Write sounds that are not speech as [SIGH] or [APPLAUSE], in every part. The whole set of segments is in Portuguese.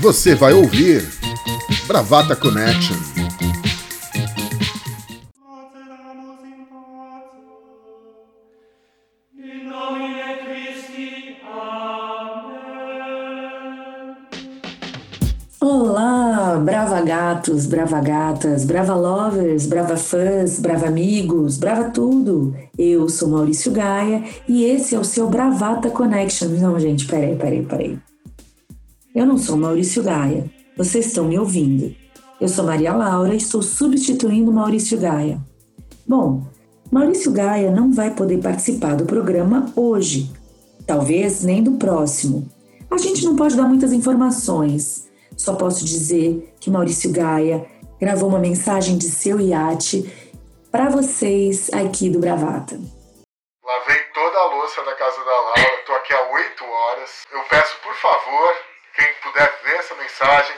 Você vai ouvir Bravata Connection. Olá, brava gatos, brava gatas, brava lovers, brava fãs, brava amigos, brava tudo. Eu sou Maurício Gaia e esse é o seu Bravata Connection. Não, gente, peraí, peraí, peraí. Eu não sou Maurício Gaia. Vocês estão me ouvindo. Eu sou Maria Laura e estou substituindo Maurício Gaia. Bom, Maurício Gaia não vai poder participar do programa hoje, talvez nem do próximo. A gente não pode dar muitas informações. Só posso dizer que Maurício Gaia gravou uma mensagem de seu iate para vocês aqui do Bravata. Lavei toda a louça da casa da Laura, tô aqui há oito horas. Eu peço, por favor, quem puder ver essa mensagem,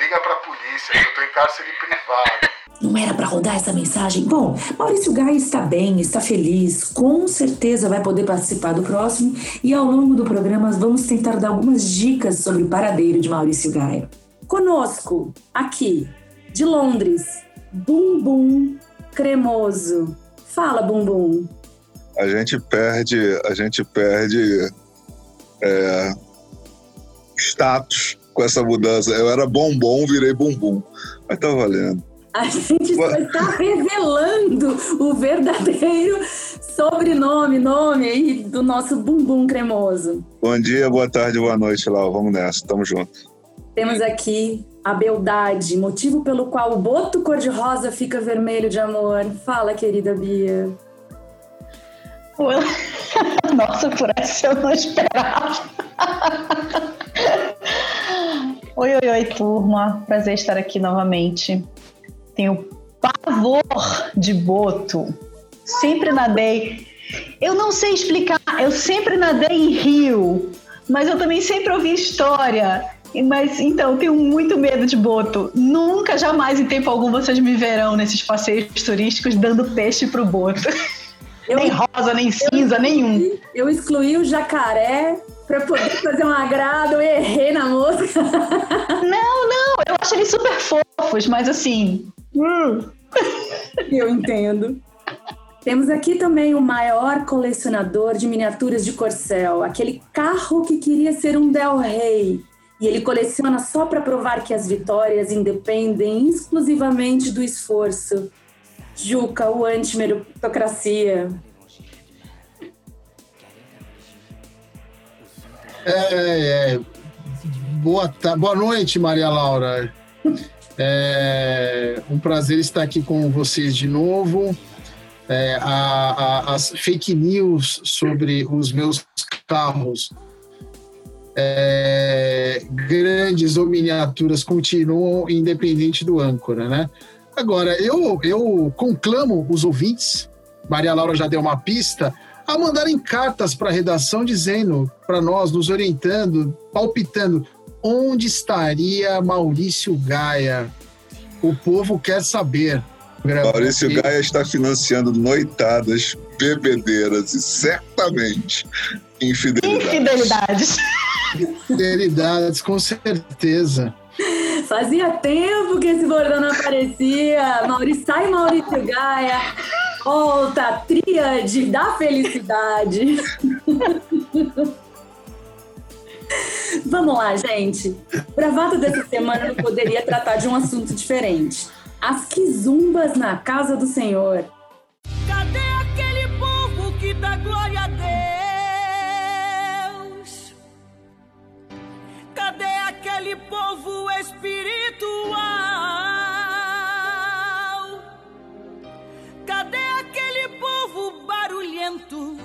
liga pra polícia, eu tô em cárcere privado. Não era para rodar essa mensagem? Bom, Maurício Gaia está bem, está feliz, com certeza vai poder participar do próximo e ao longo do programa vamos tentar dar algumas dicas sobre o paradeiro de Maurício Gaia. Conosco, aqui, de Londres, Bumbum Cremoso. Fala, Bumbum. A gente perde, a gente perde é, status com essa mudança. Eu era bombom, virei bumbum. Mas tá valendo. A gente está revelando o verdadeiro sobrenome, nome aí do nosso bumbum cremoso. Bom dia, boa tarde, boa noite, Lau. Vamos nessa, tamo junto. Temos aqui a beldade, motivo pelo qual o boto cor-de-rosa fica vermelho de amor. Fala, querida Bia. [LAUGHS] Nossa, por essa eu não esperava. [LAUGHS] Oi, oi, oi, turma. Prazer estar aqui novamente. Tenho pavor de boto. Sempre nadei. Eu não sei explicar. Eu sempre nadei em rio, mas eu também sempre ouvi história. Mas então, tenho muito medo de boto. Nunca, jamais, em tempo algum, vocês me verão nesses passeios turísticos dando peixe pro boto. [LAUGHS] Eu, nem rosa, nem cinza, eu, nenhum. Eu excluí o jacaré para poder fazer um agrado, eu errei na música. [LAUGHS] Não, não, eu acho eles super fofos, mas assim. Hum. Eu entendo. Temos aqui também o maior colecionador de miniaturas de corcel, aquele carro que queria ser um Del Rey. E ele coleciona só para provar que as vitórias independem exclusivamente do esforço. Juca, o anti-meritocracia. É, é, boa, boa noite, Maria Laura. É um prazer estar aqui com vocês de novo. É, a, a, as fake news sobre os meus carros, é, grandes ou miniaturas, continuam independente do âncora, né? Agora, eu, eu conclamo os ouvintes, Maria Laura já deu uma pista, a mandarem cartas para a redação dizendo para nós, nos orientando, palpitando, onde estaria Maurício Gaia? O povo quer saber. Maurício Gaia está financiando noitadas, bebedeiras e certamente infidelidades. Infidelidades. Infidelidades, com certeza. Fazia tempo que esse bordão não aparecia. Maurício, sai Maurício Gaia, volta, tríade da felicidade. [LAUGHS] Vamos lá, gente. Bravata dessa semana não poderia tratar de um assunto diferente. As quizumbas na casa do Senhor. Povo espiritual? Cadê aquele povo barulhento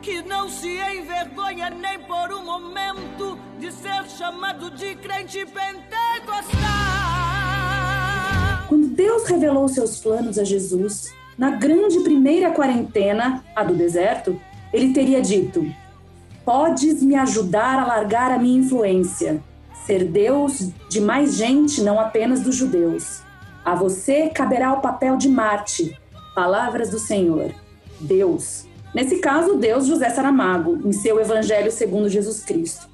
que não se envergonha nem por um momento de ser chamado de crente pentecostal? Quando Deus revelou seus planos a Jesus, na grande primeira quarentena, a do deserto, ele teria dito: Podes me ajudar a largar a minha influência, ser Deus de mais gente, não apenas dos judeus. A você caberá o papel de Marte, palavras do Senhor, Deus. Nesse caso, Deus José Saramago, em seu Evangelho segundo Jesus Cristo.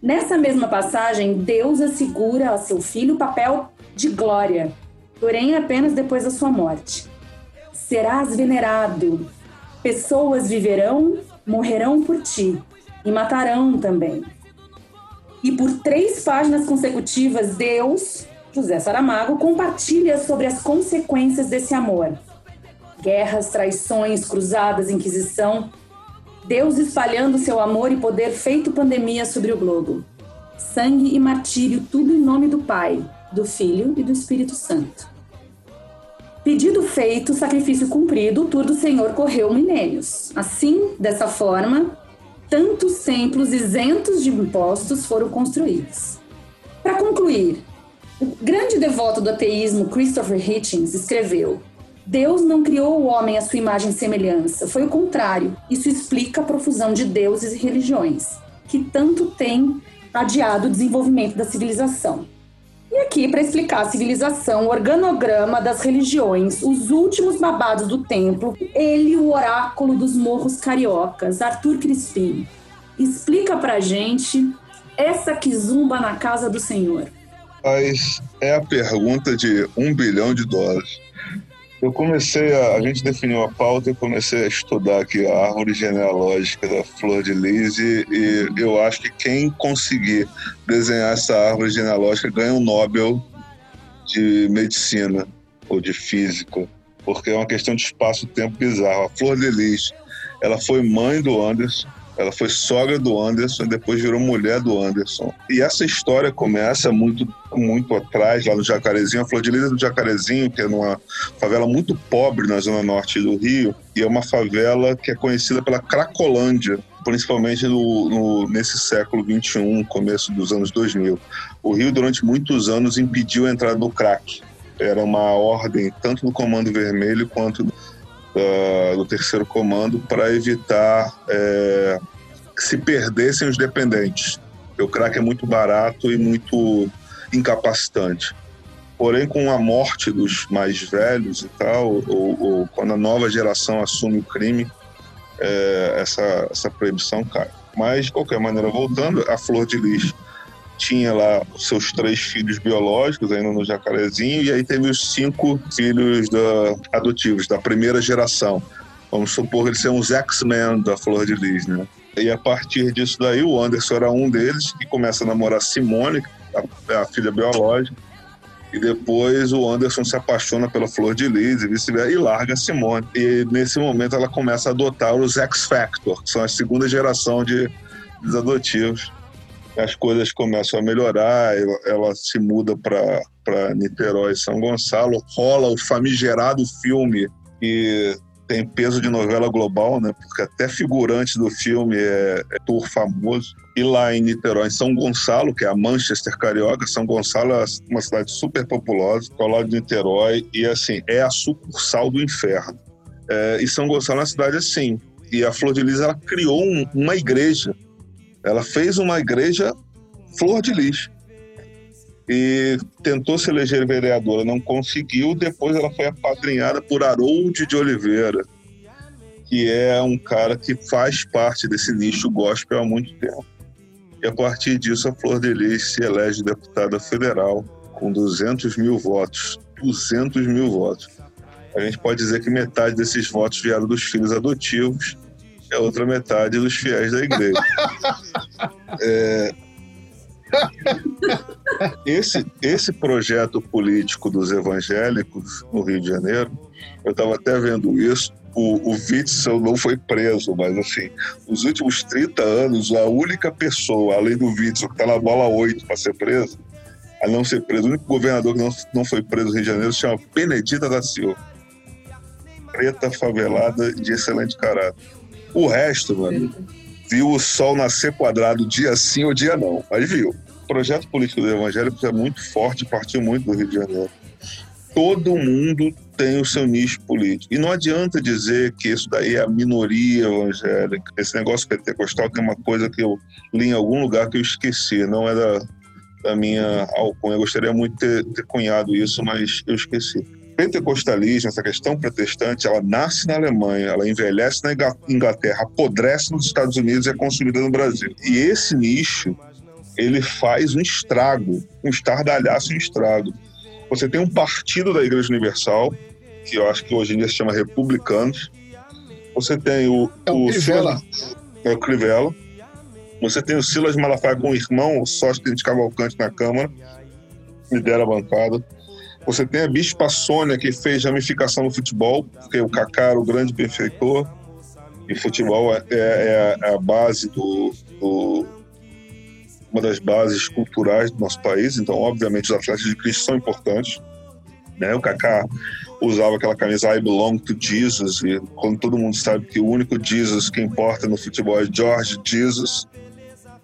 Nessa mesma passagem, Deus assegura a seu filho o papel de glória, porém apenas depois da sua morte. Serás venerado, pessoas viverão, morrerão por ti e matarão também. E por três páginas consecutivas, Deus, José Saramago, compartilha sobre as consequências desse amor. Guerras, traições, cruzadas, inquisição. Deus espalhando seu amor e poder feito pandemia sobre o globo. Sangue e martírio, tudo em nome do Pai, do Filho e do Espírito Santo. Pedido feito, sacrifício cumprido, o tour do Senhor correu milênios. Assim, dessa forma, tantos templos isentos de impostos foram construídos. Para concluir, o grande devoto do ateísmo Christopher Hitchens escreveu: Deus não criou o homem à sua imagem e semelhança, foi o contrário. Isso explica a profusão de deuses e religiões, que tanto tem adiado o desenvolvimento da civilização. E aqui, para explicar a civilização, o organograma das religiões, os últimos babados do templo, ele, o oráculo dos morros cariocas, Arthur Crispim. Explica pra gente essa quizumba na casa do Senhor. Mas é a pergunta de um bilhão de dólares. Eu comecei a. A gente definiu a pauta e comecei a estudar aqui a árvore genealógica da Flor de Lis e, e eu acho que quem conseguir desenhar essa árvore genealógica ganha um Nobel de medicina ou de física, porque é uma questão de espaço-tempo bizarro. A Flor de Lis, ela foi mãe do Anderson, ela foi sogra do Anderson depois virou mulher do Anderson. E essa história começa muito, muito atrás, lá no Jacarezinho. A Flor de Lis é do Jacarezinho, que é numa favela muito pobre na zona norte do Rio. E é uma favela que é conhecida pela Cracolândia, principalmente no, no, nesse século XXI, começo dos anos 2000. O Rio, durante muitos anos, impediu a entrada do crack. Era uma ordem, tanto do Comando Vermelho quanto uh, do terceiro comando para evitar é, que se perdessem os dependentes. O crack é muito barato e muito incapacitante. Porém, com a morte dos mais velhos e tal, ou, ou quando a nova geração assume o crime, é, essa, essa proibição cai. Mas, de qualquer maneira, voltando, a Flor de Lis tinha lá os seus três filhos biológicos ainda no Jacarezinho e aí teve os cinco filhos da, adotivos da primeira geração. Vamos supor eles são os X-Men da Flor de Lis, né? E a partir disso daí, o Anderson era um deles que começa a namorar Simone, a, a filha biológica, e depois o Anderson se apaixona pela Flor de Lis e vice-versa e larga a Simone. E nesse momento ela começa a adotar os X-Factor, que são a segunda geração de, de adotivos as coisas começam a melhorar, ela, ela se muda para Niterói, São Gonçalo, rola o famigerado filme que tem peso de novela global, né? Porque até figurante do filme é, é tour famoso. E lá em Niterói, em São Gonçalo, que é a Manchester Carioca, São Gonçalo é uma cidade super populosa, ao lado de Niterói, e assim, é a sucursal do inferno. É, e São Gonçalo é uma cidade assim. E a Flor de Lis, ela criou um, uma igreja ela fez uma igreja flor de lis. E tentou se eleger vereadora, não conseguiu. Depois ela foi apadrinhada por Harold de Oliveira, que é um cara que faz parte desse nicho gospel há muito tempo. E a partir disso, a Flor de Lis se elege deputada federal com 200 mil votos. 200 mil votos. A gente pode dizer que metade desses votos vieram dos filhos adotivos a outra metade dos fiéis da igreja. é, esse, esse projeto político dos evangélicos no Rio de Janeiro, eu estava até vendo isso, o, o Witzel não foi preso, mas assim, nos últimos 30 anos, a única pessoa, além do Witzel, que está na bola 8 para ser preso, a não ser preso, o único governador que não, não foi preso no Rio de Janeiro se chama Benedita da Silva. Preta, favelada, de excelente caráter. O resto, mano, viu o sol nascer quadrado dia sim ou dia não, mas viu. O projeto político do evangélico é muito forte, partiu muito do Rio de Janeiro. Todo mundo tem o seu nicho político. E não adianta dizer que isso daí é a minoria evangélica. Esse negócio pentecostal tem uma coisa que eu li em algum lugar que eu esqueci, não é da, da minha alcunha. Eu gostaria muito de ter, ter cunhado isso, mas eu esqueci pentecostalismo, essa questão protestante, ela nasce na Alemanha, ela envelhece na Inglaterra, apodrece nos Estados Unidos e é consumida no Brasil. E esse nicho ele faz um estrago, um estardalhaço e um estrago. Você tem um partido da Igreja Universal, que eu acho que hoje em dia se chama Republicanos. Você tem o. É o Crivella. É o Crivella. Você tem o Silas Malafaia com o irmão, o sócio de Cavalcante na Câmara, lidera a bancada. Você tem a Bispa Sônia, que fez ramificação no futebol, porque o Kaká era o grande benfeitor. E futebol é, é, é a base do, do, uma das bases culturais do nosso país. Então, obviamente, os atletas de Cristo são importantes. Né? O Kaká usava aquela camisa I belong to Jesus, e quando todo mundo sabe que o único Jesus que importa no futebol é George Jesus.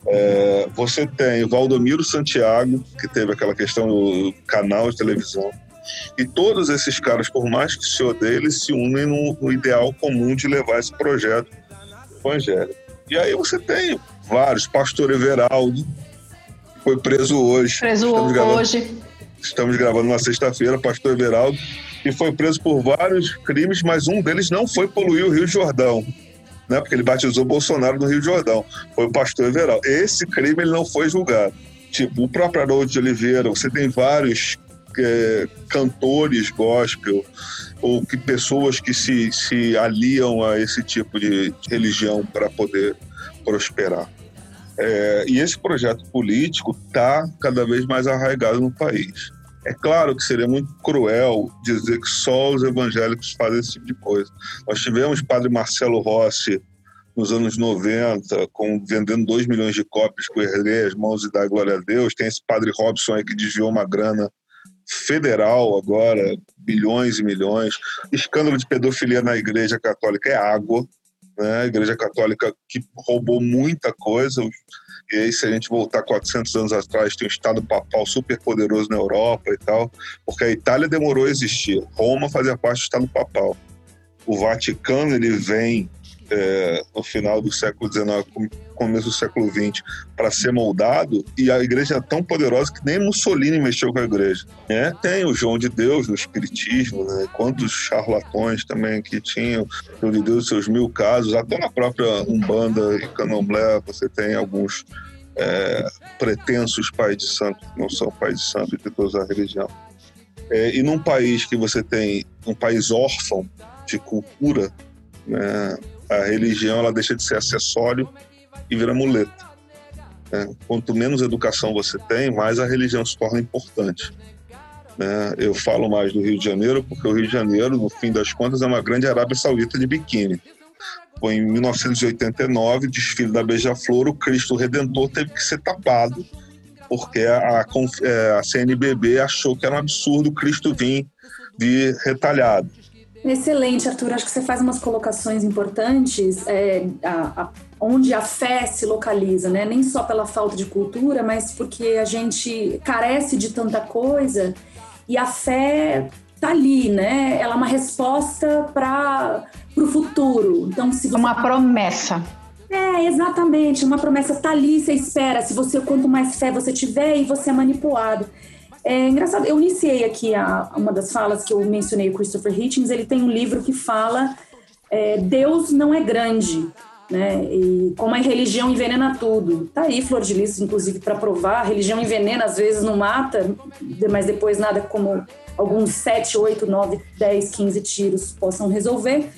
É, você tem Valdomiro Santiago, que teve aquela questão do canal de televisão. E todos esses caras, por mais que se odeiem, eles se unem no, no ideal comum de levar esse projeto evangélico. E aí você tem vários, Pastor Everaldo, foi preso hoje. Preso estamos gravando, hoje. Estamos gravando na sexta-feira, Pastor Everaldo, e foi preso por vários crimes, mas um deles não foi poluir o Rio Jordão né? Porque ele batizou Bolsonaro no Rio Jordão. Foi o pastor Everal. Esse crime ele não foi julgado. Tipo, o próprio Haroldo de Oliveira, você tem vários é, cantores gospel ou que pessoas que se, se aliam a esse tipo de religião para poder prosperar. É, e esse projeto político está cada vez mais arraigado no país. É claro que seria muito cruel dizer que só os evangélicos fazem esse tipo de coisa. Nós tivemos padre Marcelo Rossi nos anos 90, com, vendendo 2 milhões de cópias com Erguei as mãos e dar glória a Deus. Tem esse padre Robson aí que desviou uma grana federal agora, bilhões e milhões. Escândalo de pedofilia na Igreja Católica é água. Né? A Igreja Católica que roubou muita coisa. E aí, se a gente voltar 400 anos atrás, tem um Estado papal super poderoso na Europa e tal, porque a Itália demorou a existir. Roma fazia parte do Estado papal. O Vaticano ele vem é, no final do século XIX, começo do século XX, para ser moldado, e a igreja é tão poderosa que nem Mussolini mexeu com a igreja. Né? Tem o João de Deus no Espiritismo, né? quantos charlatões também que tinham, João de Deus, seus mil casos, até na própria Umbanda e Candomblé você tem alguns é, pretensos pais de santo, que não são pais de santo de toda a religião. É, e num país que você tem um país órfão de cultura, né, a religião ela deixa de ser acessório e vira muleta. Né? Quanto menos educação você tem, mais a religião se torna importante. Né? Eu falo mais do Rio de Janeiro porque o Rio de Janeiro, no fim das contas, é uma grande Arábia Saudita de biquíni. Foi em 1989, desfile da Beija-Flor, o Cristo Redentor teve que ser tapado porque a, a, é, CNBB achou que era um absurdo o Cristo vir, vir retalhado. Excelente, Arthur. Acho que você faz umas colocações importantes é, a, a, onde a fé se localiza, né? Nem só pela falta de cultura, mas porque a gente carece de tanta coisa e a fé tá ali, né? Ela é uma resposta para o futuro. Então, se você... uma promessa. É, exatamente. Uma promessa tá ali, você espera. Se você quanto mais fé você tiver e você é manipulado. É engraçado, eu iniciei aqui a, uma das falas que eu mencionei, o Christopher Hitchens, ele tem um livro que fala é, Deus não é grande, né? E como a religião envenena tudo. Tá aí Flor de Lis, inclusive, para provar, a religião envenena, às vezes não mata, mas depois nada como alguns 7, 8, 9, 10, 15 tiros possam resolver.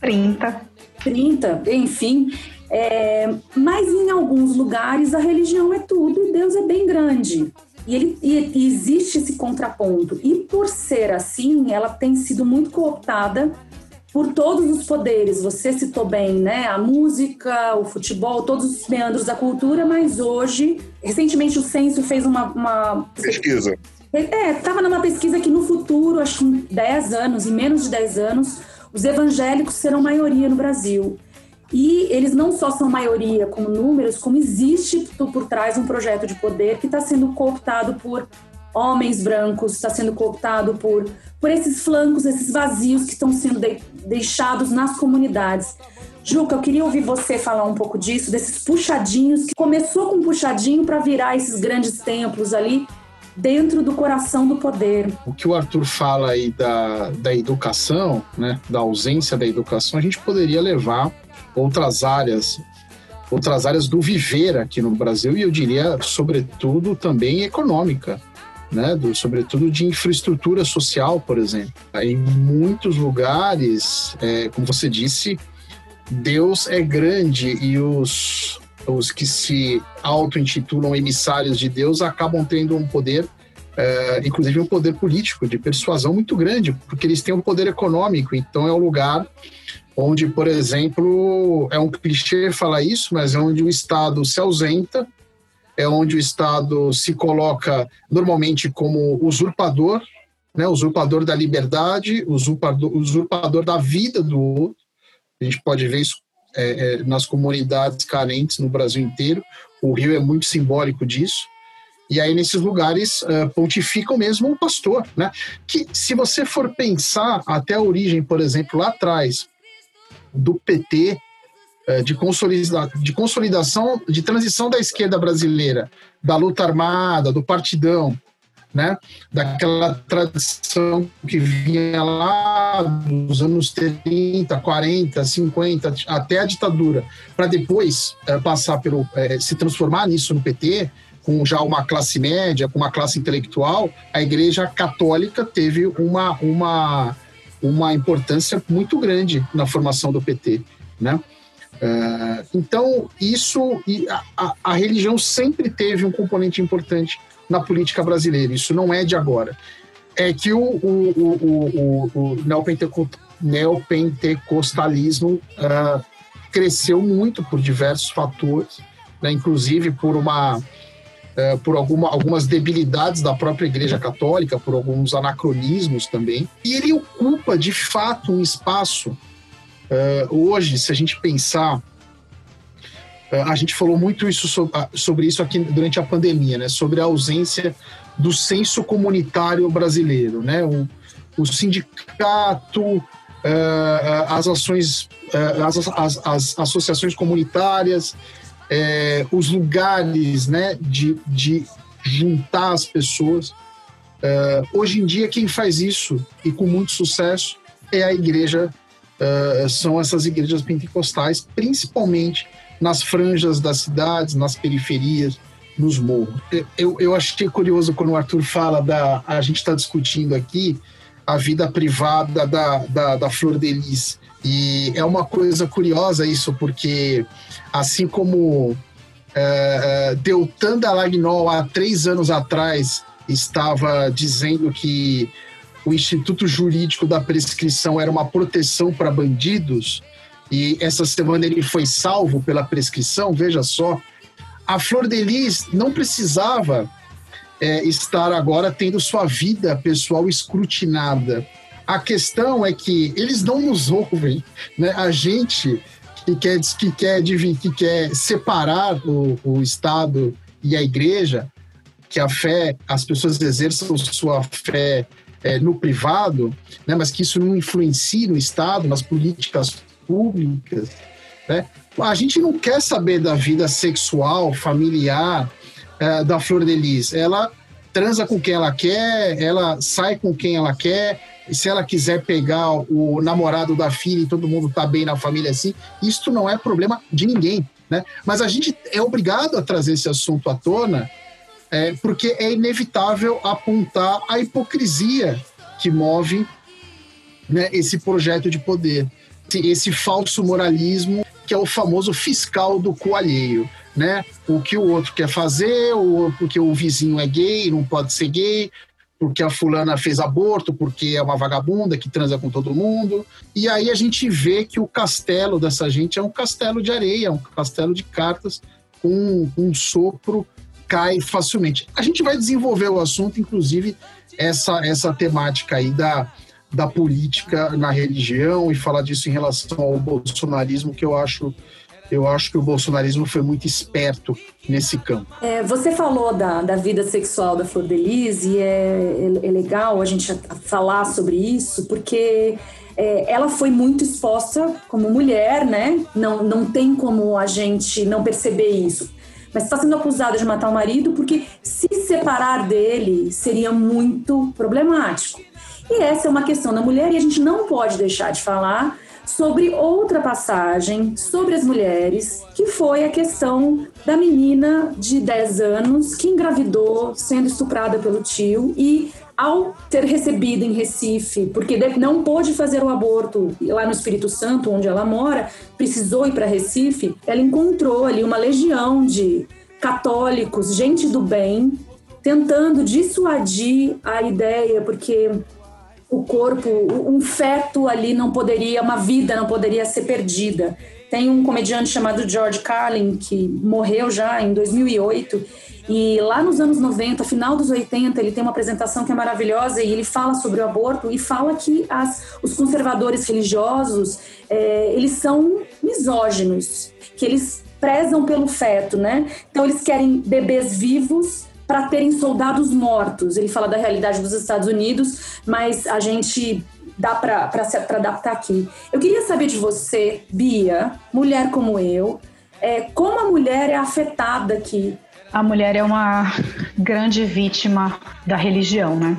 30. 30, enfim. É, mas em alguns lugares a religião é tudo e Deus é bem grande. E, ele, e existe esse contraponto. E por ser assim, ela tem sido muito cooptada por todos os poderes. Você citou bem, né? A música, o futebol, todos os meandros da cultura, mas hoje, recentemente o Censo fez uma, uma... pesquisa. É, estava numa pesquisa que no futuro, acho que em 10 anos, em menos de 10 anos, os evangélicos serão maioria no Brasil. E eles não só são maioria como números, como existe por trás um projeto de poder que está sendo cooptado por homens brancos, está sendo cooptado por, por esses flancos, esses vazios que estão sendo de, deixados nas comunidades. Juca, eu queria ouvir você falar um pouco disso, desses puxadinhos, que começou com um puxadinho para virar esses grandes templos ali dentro do coração do poder. O que o Arthur fala aí da, da educação, né, da ausência da educação, a gente poderia levar outras áreas, outras áreas do viver aqui no Brasil e eu diria, sobretudo, também econômica. Né, do, sobretudo de infraestrutura social, por exemplo. Em muitos lugares, é, como você disse, Deus é grande e os, os que se auto-intitulam emissários de Deus acabam tendo um poder, é, inclusive um poder político, de persuasão muito grande, porque eles têm um poder econômico, então é um lugar onde, por exemplo, é um clichê falar isso, mas é onde o Estado se ausenta, é onde o Estado se coloca normalmente como usurpador, né, usurpador da liberdade, usurpador, usurpador da vida do outro. A gente pode ver isso é, é, nas comunidades carentes no Brasil inteiro. O Rio é muito simbólico disso. E aí, nesses lugares, uh, pontificam mesmo o pastor, né? Que, se você for pensar até a origem, por exemplo, lá atrás, do PT, de, consolida de consolidação, de transição da esquerda brasileira, da luta armada, do partidão, né? daquela tradição que vinha lá dos anos 30, 40, 50, até a ditadura, para depois é, passar pelo. É, se transformar nisso no PT, com já uma classe média, com uma classe intelectual, a Igreja Católica teve uma, uma uma importância muito grande na formação do PT, né? Uh, então, isso, a, a, religião sempre teve um componente importante na política brasileira, isso não é de agora. É que o, o, o, o, neopentecostalismo uh, cresceu muito por diversos fatores, né, inclusive por uma é, por alguma, algumas debilidades da própria Igreja Católica, por alguns anacronismos também. E ele ocupa, de fato, um espaço. É, hoje, se a gente pensar, é, a gente falou muito isso sobre, sobre isso aqui durante a pandemia, né? sobre a ausência do senso comunitário brasileiro, né? o, o sindicato, as ações, as, as, as associações comunitárias, os lugares né, de, de juntar as pessoas. Hoje em dia, quem faz isso e com muito sucesso é a igreja, é, são essas igrejas pentecostais, principalmente nas franjas das cidades, nas periferias, nos morros. Eu, eu achei curioso quando o Arthur fala da. A gente está discutindo aqui a vida privada da, da, da Flor de Lis. E é uma coisa curiosa isso, porque assim como é, é, Deltan Dallagnol, há três anos atrás, estava dizendo que o Instituto Jurídico da Prescrição era uma proteção para bandidos, e essa semana ele foi salvo pela prescrição, veja só. A Flor de Lis não precisava é, estar agora tendo sua vida pessoal escrutinada a questão é que eles não nos ouvem, né? A gente que quer, que quer, que quer separar o, o Estado e a Igreja, que a fé, as pessoas exerçam sua fé é, no privado, né? Mas que isso não influencie no Estado, nas políticas públicas, né? A gente não quer saber da vida sexual, familiar é, da Flor de Lis. Ela transa com quem ela quer, ela sai com quem ela quer, e se ela quiser pegar o namorado da filha e todo mundo tá bem na família assim, isso não é problema de ninguém, né? Mas a gente é obrigado a trazer esse assunto à tona, é, porque é inevitável apontar a hipocrisia que move né, esse projeto de poder, esse falso moralismo que é o famoso fiscal do coalheio, né? O que o outro quer fazer, porque o vizinho é gay, não pode ser gay, porque a fulana fez aborto, porque é uma vagabunda que transa com todo mundo. E aí a gente vê que o castelo dessa gente é um castelo de areia, um castelo de cartas, com um, sopro cai facilmente. A gente vai desenvolver o assunto, inclusive essa, essa temática aí da, da política na religião e falar disso em relação ao bolsonarismo, que eu acho eu acho que o bolsonarismo foi muito esperto nesse campo. É, você falou da, da vida sexual da Flor de Lis e é, é, é legal a gente falar sobre isso, porque é, ela foi muito exposta como mulher, né? Não, não tem como a gente não perceber isso. Mas está sendo acusada de matar o marido porque se separar dele seria muito problemático. E essa é uma questão da mulher e a gente não pode deixar de falar sobre outra passagem sobre as mulheres, que foi a questão da menina de 10 anos que engravidou sendo estuprada pelo tio e ao ter recebido em Recife, porque não pôde fazer o aborto lá no Espírito Santo, onde ela mora, precisou ir para Recife, ela encontrou ali uma legião de católicos, gente do bem, tentando dissuadir a ideia, porque o corpo, um feto ali não poderia, uma vida não poderia ser perdida. Tem um comediante chamado George Carlin que morreu já em 2008 e lá nos anos 90, final dos 80, ele tem uma apresentação que é maravilhosa e ele fala sobre o aborto e fala que as, os conservadores religiosos é, eles são misóginos, que eles prezam pelo feto, né? Então eles querem bebês vivos para terem soldados mortos. Ele fala da realidade dos Estados Unidos, mas a gente dá para adaptar aqui. Eu queria saber de você, Bia, mulher como eu, é, como a mulher é afetada aqui. A mulher é uma grande vítima da religião, né?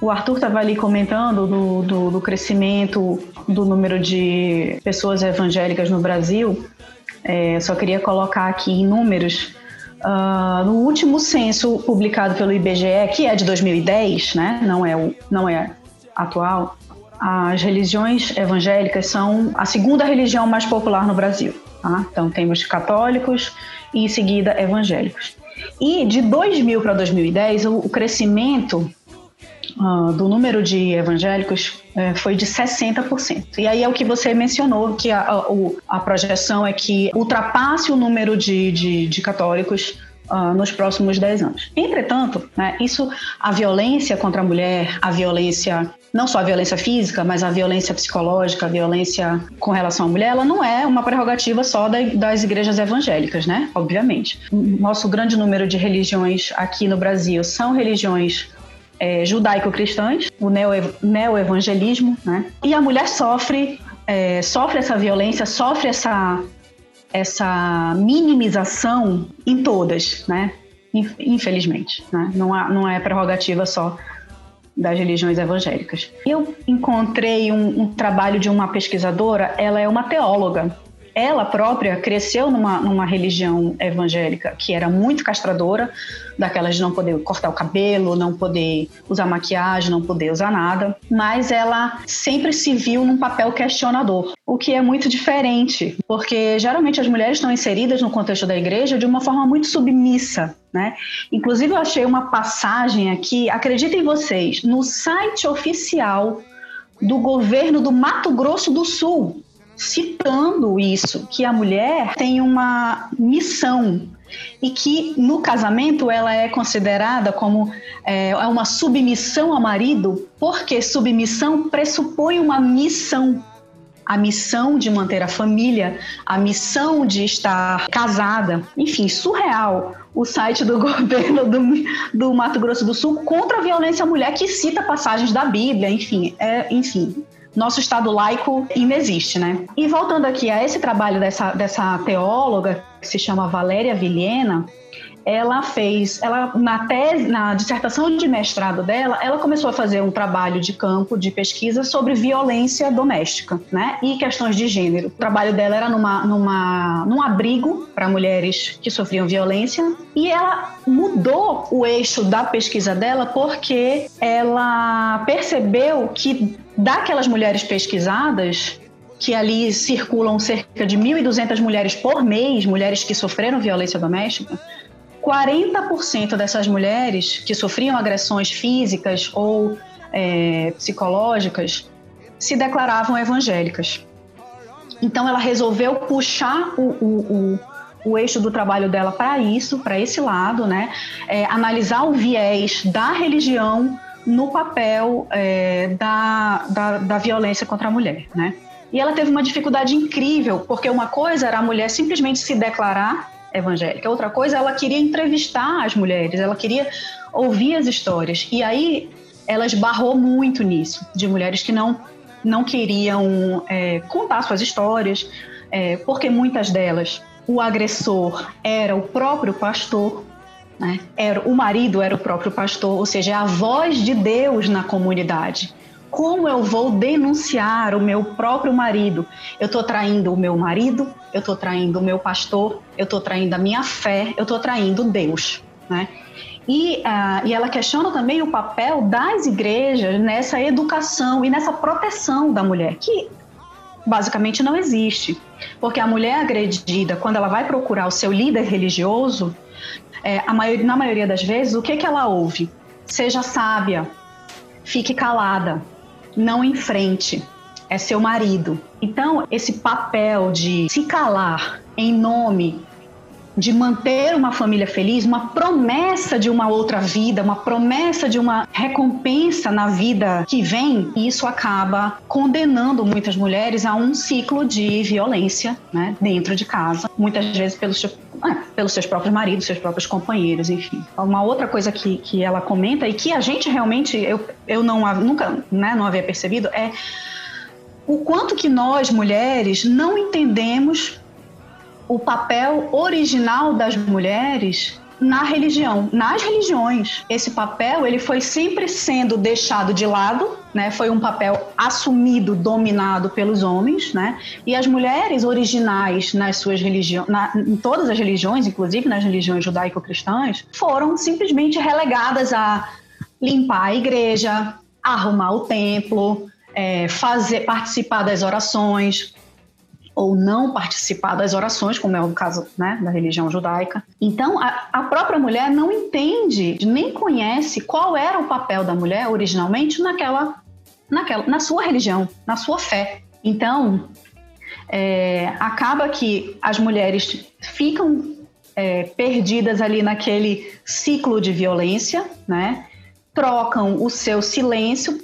O Arthur estava ali comentando do, do, do, crescimento do número de pessoas evangélicas no Brasil. É, só queria colocar aqui em números Uh, no último censo publicado pelo IBGE, que é de 2010, né, não é, o, não é atual, as religiões evangélicas são a segunda religião mais popular no Brasil. Tá? Então temos católicos e em seguida evangélicos. E de 2000 para 2010, o, o crescimento uh, do número de evangélicos uh, foi de 60%. E aí é o que você mencionou, que a, a, a projeção é que ultrapasse o número de, de, de católicos Uh, nos próximos 10 anos. Entretanto, né, isso, a violência contra a mulher, a violência, não só a violência física, mas a violência psicológica, a violência com relação à mulher, ela não é uma prerrogativa só da, das igrejas evangélicas, né? Obviamente. Nosso grande número de religiões aqui no Brasil são religiões é, judaico-cristãs, o neo-evangelismo, né? E a mulher sofre, é, sofre essa violência, sofre essa, essa minimização em todas, né? Infelizmente, né? Não, há, não é prerrogativa só das religiões evangélicas. Eu encontrei um, um trabalho de uma pesquisadora, ela é uma teóloga, ela própria cresceu numa, numa religião evangélica que era muito castradora, daquelas de não poder cortar o cabelo, não poder usar maquiagem, não poder usar nada, mas ela sempre se viu num papel questionador, o que é muito diferente, porque geralmente as mulheres estão inseridas no contexto da igreja de uma forma muito submissa, né? Inclusive eu achei uma passagem aqui, acreditem vocês, no site oficial do governo do Mato Grosso do Sul, citando isso, que a mulher tem uma missão e que no casamento ela é considerada como é, é, uma submissão ao marido, porque submissão pressupõe uma missão. A missão de manter a família, a missão de estar casada, enfim, surreal. O site do [LAUGHS] governo do, do Mato Grosso do Sul contra a violência à mulher, que cita passagens da Bíblia, enfim, é, enfim, nosso Estado laico inexiste, né? E voltando aqui a esse trabalho dessa, dessa teóloga, que se chama Valéria Vilhena, ela fez, ela na tese, na dissertação de mestrado dela, ela começou a fazer um trabalho de campo de pesquisa sobre violência doméstica, né, e questões de gênero. O trabalho dela era numa, numa num abrigo para mulheres que sofriam violência e ela mudou o eixo da pesquisa dela porque ela percebeu que daquelas mulheres pesquisadas que ali circulam cerca de 1.200 mulheres por mês, mulheres que sofreram violência doméstica, 40% dessas mulheres que sofriam agressões físicas ou é, psicológicas se declaravam evangélicas. Então ela resolveu puxar o, o, o, o eixo do trabalho dela para isso, para esse lado, né? É, analisar o viés da religião no papel é, da, da, da violência contra a mulher, né? E ela teve uma dificuldade incrível, porque uma coisa era a mulher simplesmente se declarar evangélica. Outra coisa, ela queria entrevistar as mulheres, ela queria ouvir as histórias. E aí ela esbarrou muito nisso, de mulheres que não, não queriam é, contar suas histórias, é, porque muitas delas o agressor era o próprio pastor, né? era, o marido era o próprio pastor, ou seja, é a voz de Deus na comunidade como eu vou denunciar o meu próprio marido? Eu estou traindo o meu marido, eu estou traindo o meu pastor, eu estou traindo a minha fé, eu estou traindo Deus, né? E, uh, e ela questiona também o papel das igrejas nessa educação e nessa proteção da mulher, que basicamente não existe. Porque a mulher agredida, quando ela vai procurar o seu líder religioso, é, maioria, na maioria das vezes, o que, que ela ouve? Seja sábia, fique calada, não enfrente, é seu marido. Então, esse papel de se calar em nome de manter uma família feliz, uma promessa de uma outra vida, uma promessa de uma recompensa na vida que vem, isso acaba condenando muitas mulheres a um ciclo de violência né, dentro de casa, muitas vezes pelos, é, pelos seus próprios maridos, seus próprios companheiros, enfim. Uma outra coisa que, que ela comenta e que a gente realmente, eu, eu não, nunca né, não havia percebido, é o quanto que nós, mulheres, não entendemos o papel original das mulheres na religião, nas religiões. Esse papel ele foi sempre sendo deixado de lado, né? Foi um papel assumido, dominado pelos homens, né? E as mulheres originais nas suas religiões, na, em todas as religiões, inclusive nas religiões judaico-cristãs, foram simplesmente relegadas a limpar a igreja, arrumar o templo, é, fazer participar das orações, ou não participar das orações, como é o caso né, da religião judaica. Então, a, a, própria mulher não entende, nem conhece qual era o papel da mulher originalmente naquela, naquela, na sua religião, na sua fé. Então, é, acaba que as mulheres ficam é, perdidas ali naquele ciclo de violência, né? Trocam o seu silêncio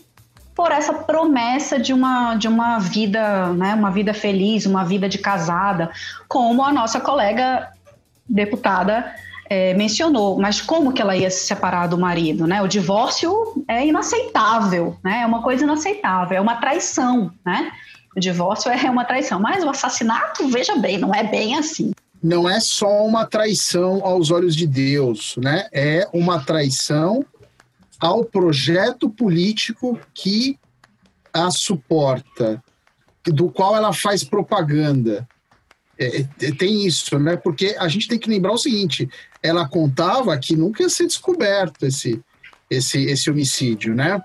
por essa promessa de uma, de uma vida, né, uma vida feliz, uma vida de casada, como a nossa colega deputada é, mencionou. Mas como que ela ia se separar do marido? Né? O divórcio é inaceitável, né? é uma coisa inaceitável, é uma traição. Né? O divórcio é uma traição, mas o assassinato, veja bem, não é bem assim não é só uma traição aos olhos de Deus, né? É uma traição ao projeto político que a suporta, do qual ela faz propaganda. É, é, tem isso, né? Porque a gente tem que lembrar o seguinte: ela contava que nunca ia ser descoberto esse, esse, esse homicídio, né?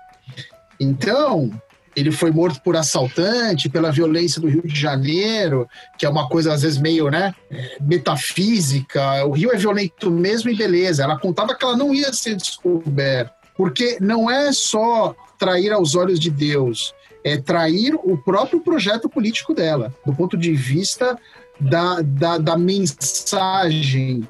Então, ele foi morto por assaltante, pela violência do Rio de Janeiro, que é uma coisa às vezes meio, né, metafísica. O Rio é violento mesmo e beleza. Ela contava que ela não ia ser descoberta. Porque não é só trair aos olhos de Deus, é trair o próprio projeto político dela, do ponto de vista da, da, da mensagem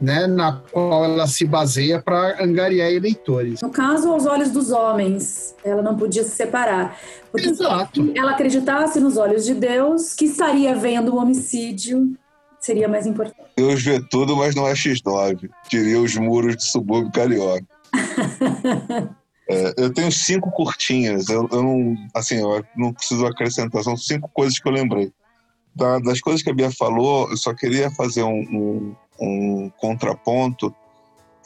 né, na qual ela se baseia para angariar eleitores. No caso, aos olhos dos homens, ela não podia se separar. Porque Exato. se ela acreditasse nos olhos de Deus, que estaria vendo o homicídio, seria mais importante. Deus vê tudo, mas não é X9, diria os muros de subúrbio carioca. [LAUGHS] É, eu tenho cinco curtinhas. Eu, eu, não, assim, eu não preciso acrescentar. São cinco coisas que eu lembrei. Da, das coisas que a Bia falou, eu só queria fazer um, um, um contraponto.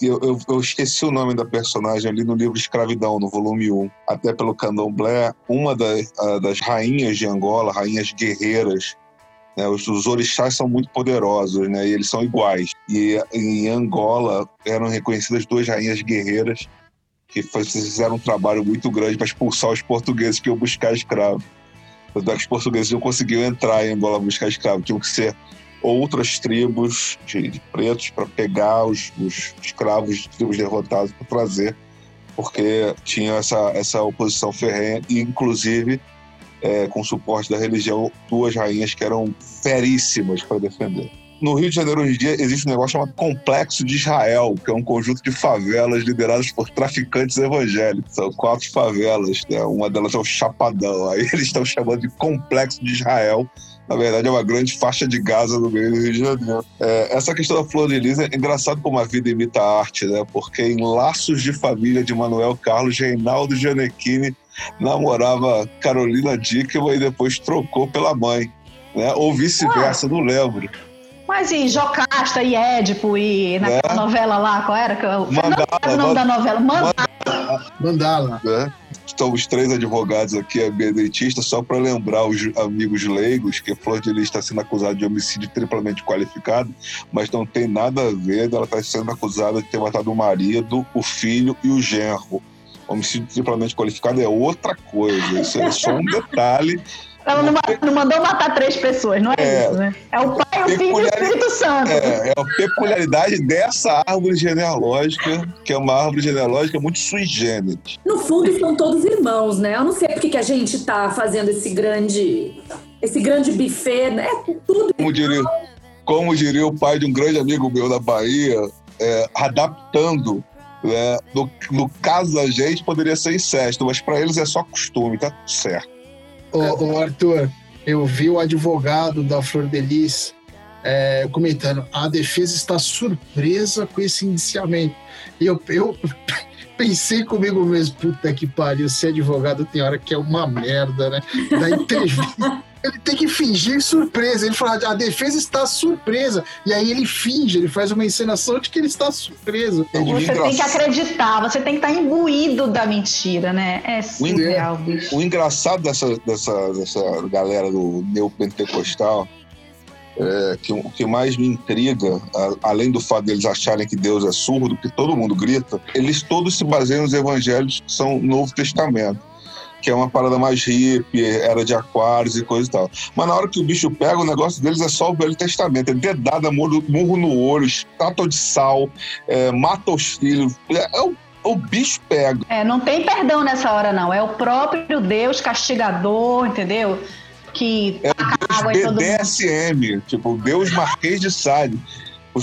Eu, eu, eu, esqueci o nome da personagem ali no livro Escravidão, no volume 1. Até pelo candomblé, uma das, das rainhas de Angola, rainhas guerreiras, né, os, os, orixás são muito poderosos, né, e eles são iguais. E em Angola eram reconhecidas duas rainhas guerreiras que fizeram um trabalho muito grande para expulsar os portugueses que iam buscar escravos. Tanto é que os portugueses não conseguiam entrar em Angola buscar escravos, tinham que ser outras tribos de, de pretos para pegar os, os, escravos de tribos derrotadas para trazer, porque tinha essa, essa oposição ferrenha, e inclusive é, com suporte da religião, duas rainhas que eram feríssimas para defender no Rio de Janeiro hoje em dia existe um negócio chamado Complexo de Israel, que é um conjunto de favelas lideradas por traficantes evangélicos. São quatro favelas, né? uma delas é o Chapadão. [LAUGHS] Aí eles estão chamando de Complexo de Israel. Na verdade, é uma grande faixa de Gaza no meio do Rio de Janeiro. É, essa questão da Flor de Lis é engraçado como a vida imita a arte, né? Porque em Laços de Família de Manuel Carlos, Reinaldo Gianecchini namorava Carolina Dickman e depois trocou pela mãe. Né? Ou vice-versa, não lembro. Mas e Jocasta e Édipo e naquela é. novela lá, qual era? Mandala, não o nome da novela, Mandala. Mandala. É. estamos três advogados aqui, a dentista, só para lembrar os amigos leigos que a Flor de Lis está sendo acusada de homicídio triplamente qualificado, mas não tem nada a ver, ela está sendo acusada de ter matado o marido, o filho e o genro. Homicídio triplamente qualificado é outra coisa, isso é só um detalhe ela não, não, mandou matar três pessoas, não é, é isso, né? É o Pai, o Filho e o Espírito Santo. É, é a peculiaridade dessa árvore genealógica, que é uma árvore genealógica muito sui generis. No fundo, são todos irmãos, né? Eu não sei por que a gente está fazendo esse grande, esse grande buffet, né? É tudo como diria, como diria o pai de um grande amigo meu da Bahia, é, adaptando né? No, no, caso da gente, poderia ser incesto, mas para eles é só costume, tá tudo certo. Ô, ô, Arthur, eu vi o advogado da Flor Delis é, comentando: a defesa está surpresa com esse indiciamento. E eu, eu [LAUGHS] pensei comigo mesmo: puta que pariu, ser advogado tem hora que é uma merda, né? Da entrevista. Ele tem que fingir surpresa. Ele fala, a defesa está surpresa. E aí ele finge, ele faz uma encenação de que ele está surpreso. É você tem que acreditar, você tem que estar imbuído da mentira, né? É surreal, bicho. O engraçado dessa, dessa, dessa galera do neopentecostal é, que o que mais me intriga, a, além do fato deles acharem que Deus é surdo, que todo mundo grita, eles todos se baseiam nos evangelhos que são Novo Testamento que é uma parada mais hippie, era de aquários e coisa e tal. Mas na hora que o bicho pega, o negócio deles é só o Velho Testamento. É dedada, murro, murro no olho, estátua de sal, é, mata os filhos. É, é o o bicho pega. É, não tem perdão nessa hora, não. É o próprio Deus castigador, entendeu? Que é o Deus BDSM, tipo, Deus Marquês de Sade.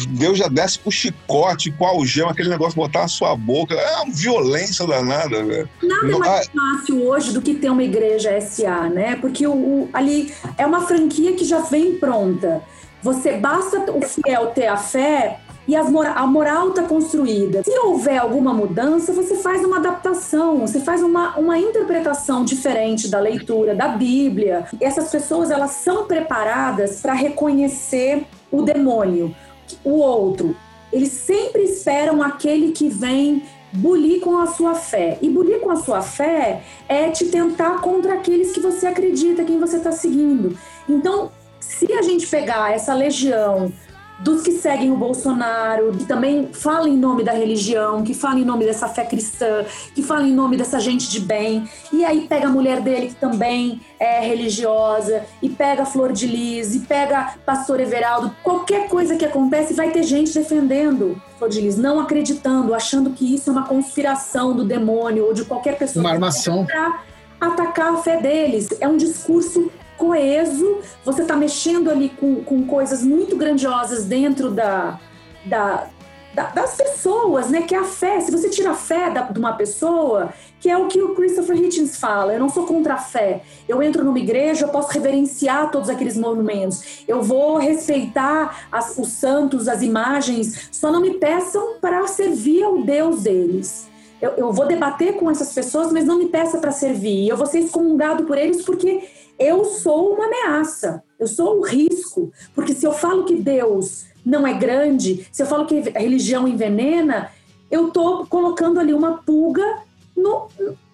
Deus já desce com chicote, com algema, aquele negócio botar na sua boca. É uma violência danada, velho. Nada é mais fácil hoje do que ter uma igreja SA, né? Porque o, o, ali é uma franquia que já vem pronta. Você basta o fiel ter a fé e mora, a moral está construída. Se houver alguma mudança, você faz uma adaptação, você faz uma, uma interpretação diferente da leitura da Bíblia. E essas pessoas elas são preparadas para reconhecer o demônio o outro. Eles sempre esperam aquele que vem bulir com a sua fé. E bulir com a sua fé é te tentar contra aqueles que você acredita, quem você está seguindo. Então, se a gente pegar essa legião dos que seguem o Bolsonaro, que também falam em nome da religião, que falam em nome dessa fé cristã, que falam em nome dessa gente de bem. E aí pega a mulher dele, que também é religiosa, e pega a Flor de Lis, e pega Pastor Everaldo. Qualquer coisa que acontece, vai ter gente defendendo Flor de Lis, não acreditando, achando que isso é uma conspiração do demônio ou de qualquer pessoa. Uma armação. Para atacar a fé deles. É um discurso coeso, você está mexendo ali com, com coisas muito grandiosas dentro da, da, da, das pessoas, né? Que é a fé. Se você tira a fé da, de uma pessoa, que é o que o Christopher Hitchens fala, eu não sou contra a fé. Eu entro numa igreja, eu posso reverenciar todos aqueles monumentos. Eu vou respeitar as, os santos, as imagens, só não me peçam para servir ao Deus deles. Eu, eu vou debater com essas pessoas, mas não me peça para servir. Eu vou ser excomungado por eles porque eu sou uma ameaça, eu sou um risco, porque se eu falo que Deus não é grande, se eu falo que a religião envenena, eu estou colocando ali uma pulga no,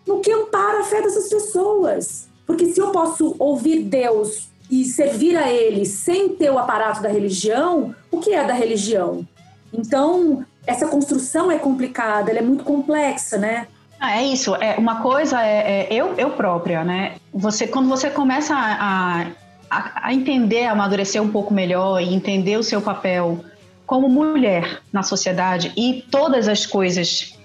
no que ampara a fé dessas pessoas. Porque se eu posso ouvir Deus e servir a Ele sem ter o aparato da religião, o que é da religião? Então, essa construção é complicada, ela é muito complexa, né? Ah, é isso. É, uma coisa é, é, eu, eu própria, né? Você, quando você começa a, a, a entender, a amadurecer um pouco melhor e entender o seu papel como mulher na sociedade e todas as coisas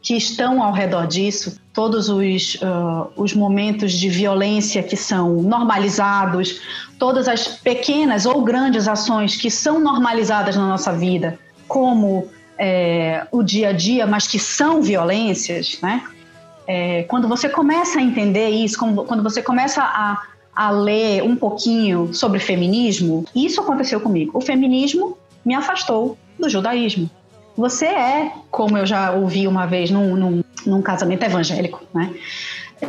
que estão ao redor disso, todos os, uh, os momentos de violência que são normalizados, todas as pequenas ou grandes ações que são normalizadas na nossa vida, como é, o dia a dia, mas que são violências, né? É, quando você começa a entender isso, quando, você começa a, a ler um pouquinho sobre feminismo, isso aconteceu comigo. O feminismo me afastou do judaísmo. Você é, como eu já ouvi uma vez num, num, num casamento evangélico, né?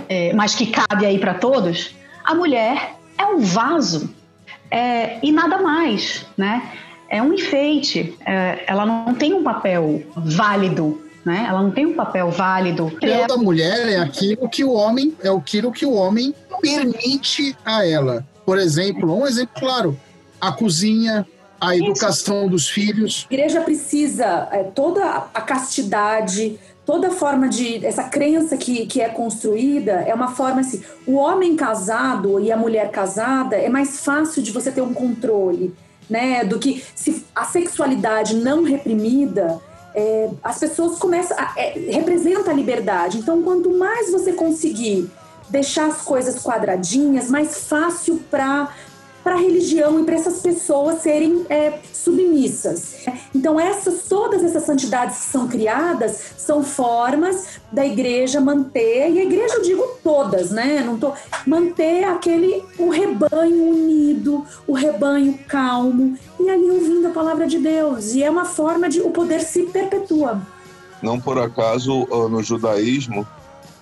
É, mas que cabe aí para todos, a mulher é um vaso é, e nada mais, né? É um enfeite, é, ela não tem um papel válido né? Ela não tem um papel válido. O papel da mulher é aquilo que o homem é aquilo que o homem permite a ela. Por exemplo, um exemplo claro, a cozinha, a educação dos filhos. A igreja precisa é, toda a castidade, toda forma de essa crença que, que é construída é uma forma assim o homem casado e a mulher casada é mais fácil de você ter um controle né do que se a sexualidade não reprimida é, as pessoas começam a, é, representa a liberdade. Então quanto mais você conseguir deixar as coisas quadradinhas mais fácil para para a religião e para essas pessoas serem é, submissas. Então, essas, todas essas santidades que são criadas são formas da igreja manter, e a igreja eu digo todas, né? Não tô, manter aquele o rebanho unido, o rebanho calmo, e ali ouvindo a palavra de Deus. E é uma forma de o poder se perpetua. Não por acaso, no judaísmo,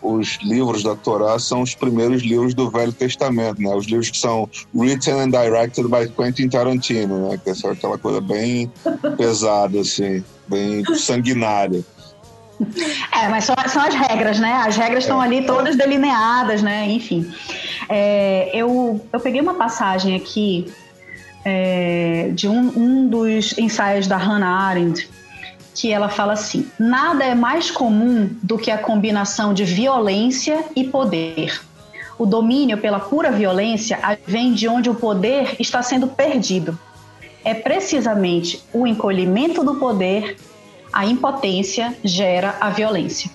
os livros da Torá são os primeiros livros do Velho Testamento, né? Os livros que são written and directed by Quentin Tarantino, né? Que é aquela coisa bem [LAUGHS] pesada, assim, bem sanguinária. É, mas são, são as regras, né? As regras estão é, ali todas delineadas, né? Enfim. É, eu, eu peguei uma passagem aqui é, de um, um dos ensaios da Hannah Arendt, que ela fala assim: nada é mais comum do que a combinação de violência e poder. O domínio pela pura violência vem de onde o poder está sendo perdido. É precisamente o encolhimento do poder, a impotência gera a violência.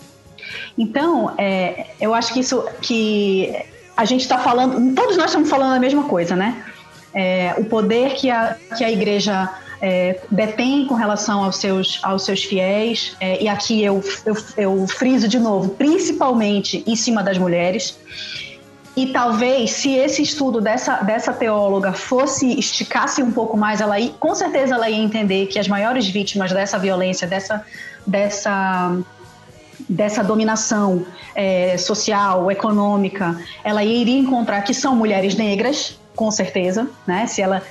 Então, é, eu acho que isso que a gente está falando, todos nós estamos falando a mesma coisa, né? É, o poder que a, que a igreja é, detém com relação aos seus, aos seus fiéis, é, e aqui eu, eu, eu friso de novo, principalmente em cima das mulheres. E talvez, se esse estudo dessa, dessa teóloga fosse, esticasse um pouco mais, ela ia, com certeza ela ia entender que as maiores vítimas dessa violência, dessa, dessa, dessa dominação é, social, econômica, ela iria encontrar que são mulheres negras, com certeza, né? Se ela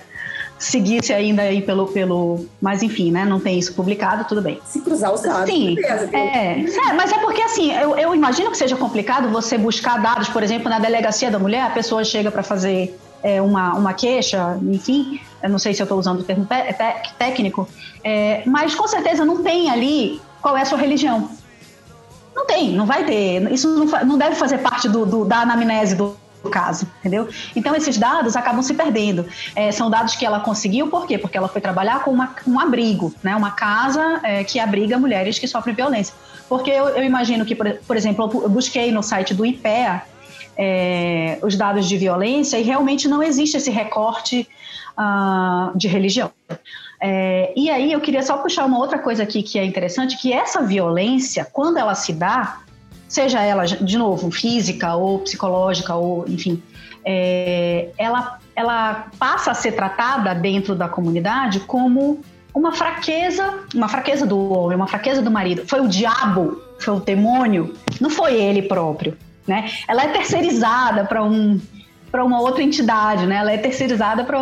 seguisse ainda aí pelo, pelo. Mas enfim, né? Não tem isso publicado, tudo bem. Se cruzar os dados. Sim. Beleza, é, é, mas é porque assim, eu, eu imagino que seja complicado você buscar dados, por exemplo, na delegacia da mulher, a pessoa chega para fazer é, uma, uma queixa, enfim, eu não sei se eu estou usando o termo técnico, é, mas com certeza não tem ali qual é a sua religião. Não tem, não vai ter. Isso não, não deve fazer parte do, do da anamnese do caso, entendeu? Então esses dados acabam se perdendo. É, são dados que ela conseguiu, por quê? Porque ela foi trabalhar com uma, um abrigo, né? Uma casa é, que abriga mulheres que sofrem violência. Porque eu, eu imagino que, por, por, exemplo, eu busquei no site do IPEA é, os dados de violência e realmente não existe esse recorte uh, de religião. É, e aí eu queria só puxar uma outra coisa aqui que é interessante, que essa violência, quando ela se dá, seja ela, de novo, física ou psicológica, ou enfim, é, ela, ela passa a ser tratada dentro da comunidade como uma fraqueza, uma fraqueza do homem, uma fraqueza do marido. Foi o diabo, foi o demônio, não foi ele próprio, né? Ela é terceirizada para um para uma outra entidade, né? Ela é terceirizada para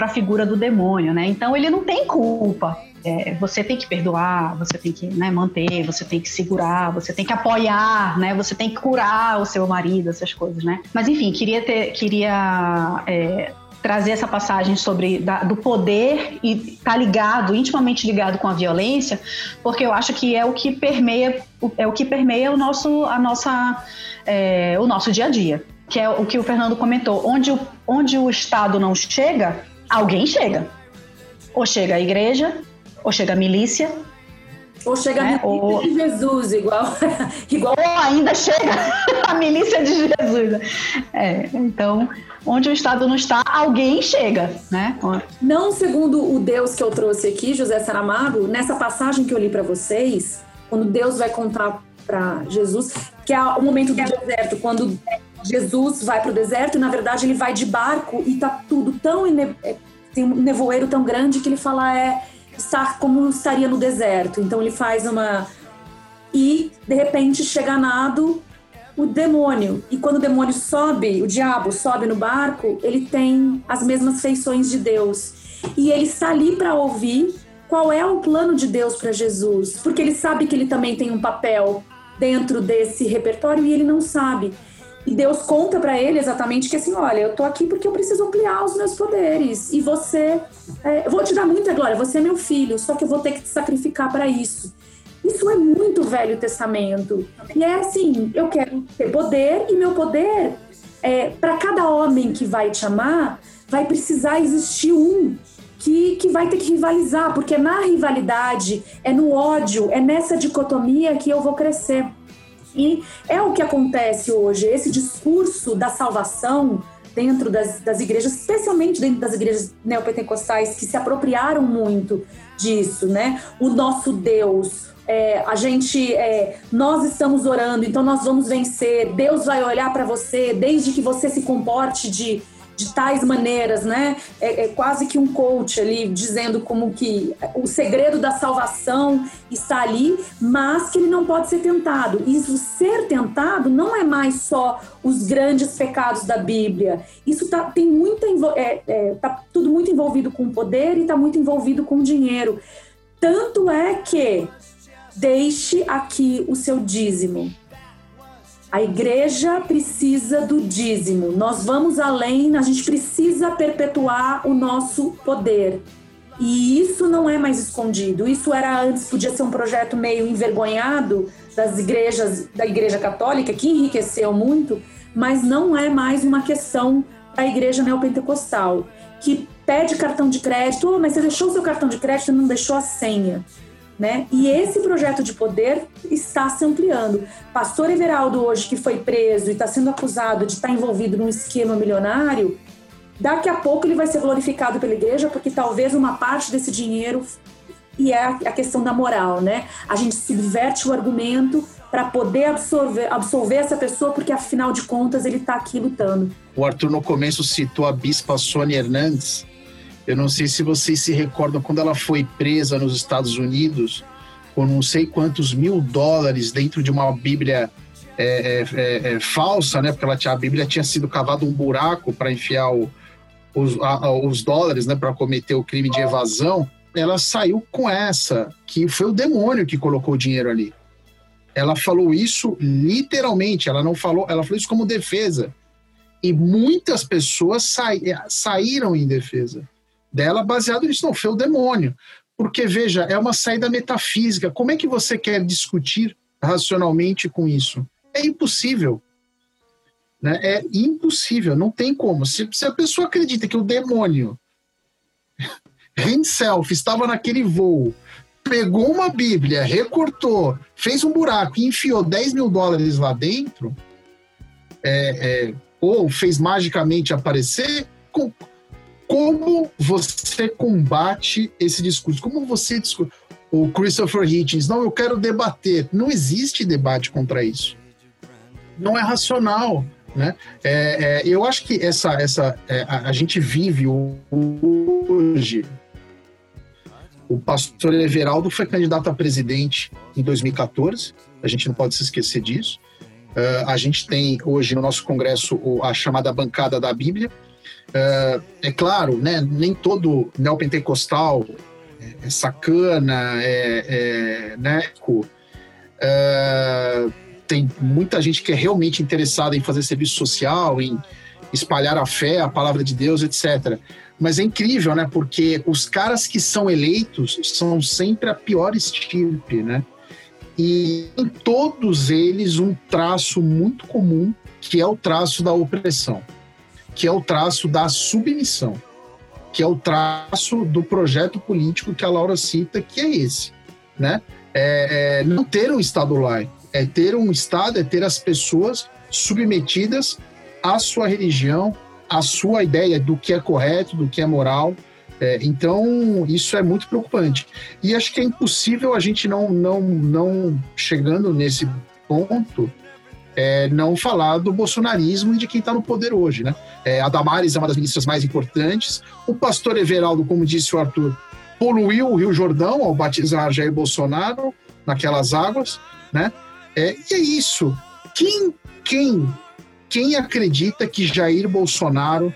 a figura do demônio, né? Então ele não tem culpa é, você tem que perdoar, você tem que né, manter, você tem que segurar, você tem que apoiar, né? Você tem que curar o seu marido, essas coisas, né? Mas enfim, queria ter, queria é, trazer essa passagem sobre da, do poder e tá ligado, intimamente ligado com a violência, porque eu acho que é o que permeia, é o que permeia o nosso, a nossa, é, o nosso dia a dia, que é o que o Fernando comentou, onde o, onde o Estado não chega, alguém chega. Ou chega a igreja, ou chega a milícia. Ou chega né? a milícia ou... de Jesus, igual, [LAUGHS] igual. Ou ainda chega [LAUGHS] a milícia de Jesus. É, então, onde o Estado não está, alguém chega, né? Não segundo o Deus que eu trouxe aqui, José Saramago, nessa passagem que eu li para vocês, quando Deus vai contar para Jesus, que é o momento do deserto, quando Jesus vai para o deserto e na verdade ele vai de barco e tá tudo tão é, tem um nevoeiro tão grande que ele fala é estar como estaria no deserto. Então ele faz uma. E de repente chega nado o demônio. E quando o demônio sobe, o diabo sobe no barco, ele tem as mesmas feições de Deus. E ele está ali para ouvir qual é o plano de Deus para Jesus, porque ele sabe que ele também tem um papel dentro desse repertório e ele não sabe. E Deus conta para ele exatamente que assim, olha, eu tô aqui porque eu preciso ampliar os meus poderes. E você, é, eu vou te dar muita glória, você é meu filho, só que eu vou ter que te sacrificar para isso. Isso é muito Velho Testamento. E é assim, eu quero ter poder e meu poder, é, para cada homem que vai te amar, vai precisar existir um que, que vai ter que rivalizar, porque é na rivalidade, é no ódio, é nessa dicotomia que eu vou crescer. E é o que acontece hoje, esse discurso da salvação dentro das, das igrejas, especialmente dentro das igrejas neopentecostais, que se apropriaram muito disso, né? O nosso Deus, é, a gente, é, nós estamos orando, então nós vamos vencer. Deus vai olhar para você, desde que você se comporte de de tais maneiras, né? É, é, quase que um coach ali dizendo como que o segredo da salvação está ali, mas que ele não pode ser tentado. Isso ser tentado não é mais só os grandes pecados da Bíblia. Isso tá, tem muita é, é, tá tudo muito envolvido com poder e está muito envolvido com dinheiro. Tanto é que deixe aqui o seu dízimo. A igreja precisa do dízimo. Nós vamos além, a gente precisa perpetuar o nosso poder. E isso não é mais escondido. Isso era antes, podia ser um projeto meio envergonhado das igrejas, da Igreja Católica, que enriqueceu muito, mas não é mais uma questão da igreja neopentecostal, que pede cartão de crédito, oh, mas você deixou o seu cartão de crédito e não deixou a senha. Né? E esse projeto de poder está se ampliando. Pastor Everaldo, hoje, que foi preso e está sendo acusado de estar envolvido num esquema milionário, daqui a pouco ele vai ser glorificado pela igreja, porque talvez uma parte desse dinheiro e é a questão da moral, né? A gente subverte o argumento para poder absorver, absolver essa pessoa, porque afinal de contas ele está aqui lutando. O Arthur no começo citou a bispa Sônia Hernandes, eu não sei se vocês se recordam quando ela foi presa nos Estados Unidos por não sei quantos mil dólares dentro de uma Bíblia é, é, é, é falsa, né? Porque ela tinha, a Bíblia tinha sido cavado um buraco para enfiar o, os, a, os dólares, né? Para cometer o crime de evasão. Ela saiu com essa, que foi o demônio que colocou o dinheiro ali. Ela falou isso literalmente. Ela não falou, ela falou isso como defesa. E muitas pessoas sa, saíram em defesa dela baseado nisso. Não, foi o demônio. Porque, veja, é uma saída metafísica. Como é que você quer discutir racionalmente com isso? É impossível. Né? É impossível, não tem como. Se, se a pessoa acredita que o demônio [LAUGHS] himself estava naquele voo, pegou uma Bíblia, recortou, fez um buraco e enfiou 10 mil dólares lá dentro, é, é, ou fez magicamente aparecer, com, como você combate esse discurso? Como você discute? O Christopher Hitchens, não, eu quero debater. Não existe debate contra isso. Não é racional. Né? É, é, eu acho que essa, essa é, a, a, gente vive hoje. O pastor Everaldo foi candidato a presidente em 2014, a gente não pode se esquecer disso. Uh, a gente tem hoje no nosso Congresso a chamada bancada da Bíblia, é, é claro, né, nem todo neopentecostal é, é sacana, é, é né, é, tem muita gente que é realmente interessada em fazer serviço social, em espalhar a fé, a palavra de Deus, etc. Mas é incrível, né? Porque os caras que são eleitos são sempre a pior estirpe, né? E em todos eles um traço muito comum, que é o traço da opressão que é o traço da submissão, que é o traço do projeto político que a Laura cita, que é esse, né? É, é não ter um Estado laico, é ter um Estado, é ter as pessoas submetidas à sua religião, à sua ideia do que é correto, do que é moral. É, então, isso é muito preocupante. E acho que é impossível a gente não, não, não chegando nesse ponto, é, não falar do bolsonarismo e de quem está no poder hoje, né? É, a Damares é uma das ministras mais importantes. O pastor Everaldo, como disse o Arthur, poluiu o Rio Jordão ao batizar Jair Bolsonaro naquelas águas, né? É, e é isso. Quem, quem, quem acredita que Jair Bolsonaro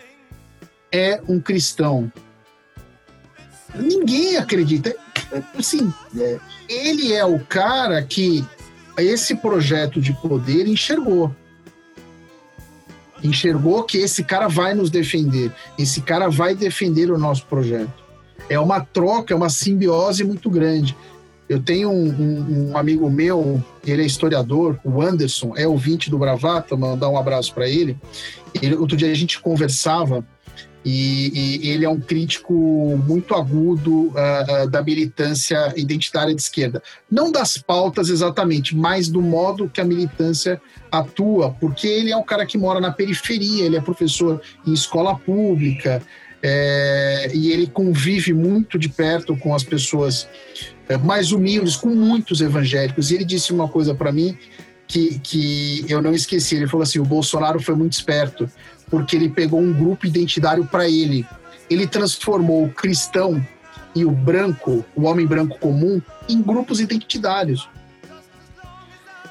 é um cristão? Ninguém acredita. assim, é, ele é o cara que esse projeto de poder enxergou. Enxergou que esse cara vai nos defender, esse cara vai defender o nosso projeto. É uma troca, é uma simbiose muito grande. Eu tenho um, um, um, amigo meu, ele é historiador, o Anderson, é ouvinte do Bravata, mandar um abraço para ele. ele. Outro dia a gente conversava e, e ele é um crítico muito agudo uh, da militância identitária de esquerda. Não das pautas exatamente, mas do modo que a militância atua, porque ele é um cara que mora na periferia, ele é professor em escola pública, é, e ele convive muito de perto com as pessoas é, mais humildes, com muitos evangélicos. E ele disse uma coisa para mim que, que eu não esqueci. Ele falou assim: o Bolsonaro foi muito esperto, porque ele pegou um grupo identitário para ele. Ele transformou o cristão e o branco, o homem branco comum, em grupos identitários.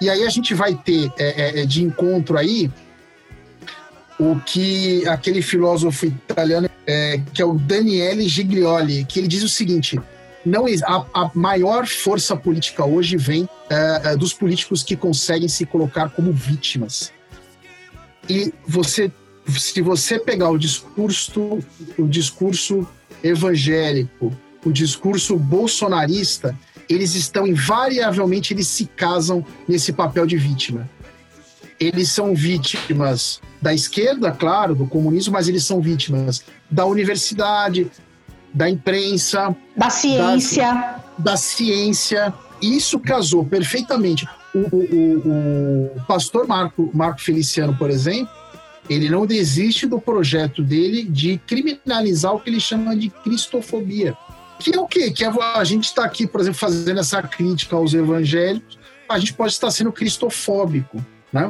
E aí a gente vai ter é, é, é de encontro aí o que aquele filósofo italiano, é, que é o Daniele Giglioli, que ele diz o seguinte: não a, a maior força política hoje vem é, é, dos políticos que conseguem se colocar como vítimas. E você, se você pegar o discurso, o discurso evangélico, o discurso bolsonarista, eles estão invariavelmente eles se casam nesse papel de vítima eles são vítimas da esquerda, claro, do comunismo, mas eles são vítimas da universidade, da imprensa, da ciência. Da, da ciência. Isso casou perfeitamente. O, o, o, o pastor Marco, Marco Feliciano, por exemplo, ele não desiste do projeto dele de criminalizar o que ele chama de cristofobia. Que é o quê? Que a gente está aqui, por exemplo, fazendo essa crítica aos evangélicos, a gente pode estar sendo cristofóbico. Né?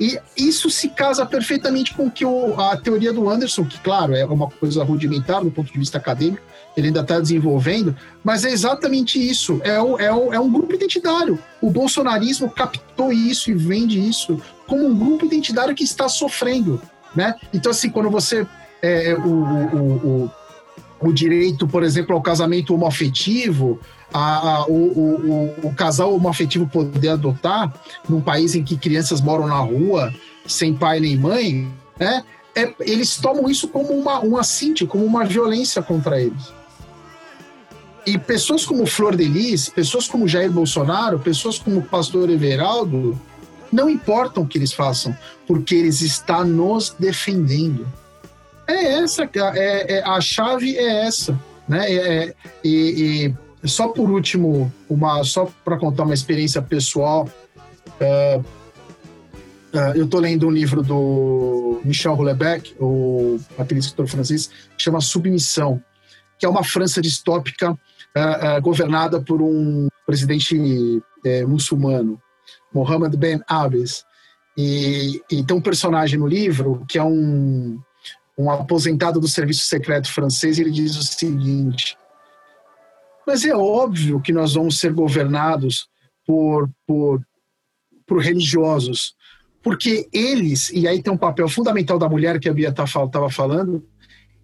E isso se casa perfeitamente com que o, a teoria do Anderson, que, claro, é uma coisa rudimentar do ponto de vista acadêmico, ele ainda está desenvolvendo, mas é exatamente isso. É, o, é, o, é um grupo identitário. O bolsonarismo captou isso e vende isso como um grupo identitário que está sofrendo. Né? Então, assim, quando você. É, o, o, o, o direito, por exemplo, ao casamento homoafetivo, a, a, o, o, o, casal homoafetivo poder adotar num país em que crianças moram na rua, sem pai nem mãe, né? É, eles tomam isso como uma, um assinte, como uma violência contra eles. E pessoas como Flor de Lis, pessoas como Jair Bolsonaro, pessoas como o pastor Everaldo, não importam o que eles façam, porque eles estão nos defendendo. É essa, é, é a chave é essa, né? É, é e, e só por último, uma só para contar uma experiência pessoal, uh, uh, eu estou lendo um livro do Michel Houellebecq, o, aquele escritor francês, que chama Submissão, que é uma França distópica uh, governada por um presidente muçulmano, Mohammed Ben Abbas. E, e tem um personagem no livro que é um, um aposentado do serviço secreto francês, ele diz o seguinte: mas é óbvio que nós vamos ser governados por, por, por religiosos, porque eles, e aí tem um papel fundamental da mulher que a Bia estava tá, falando,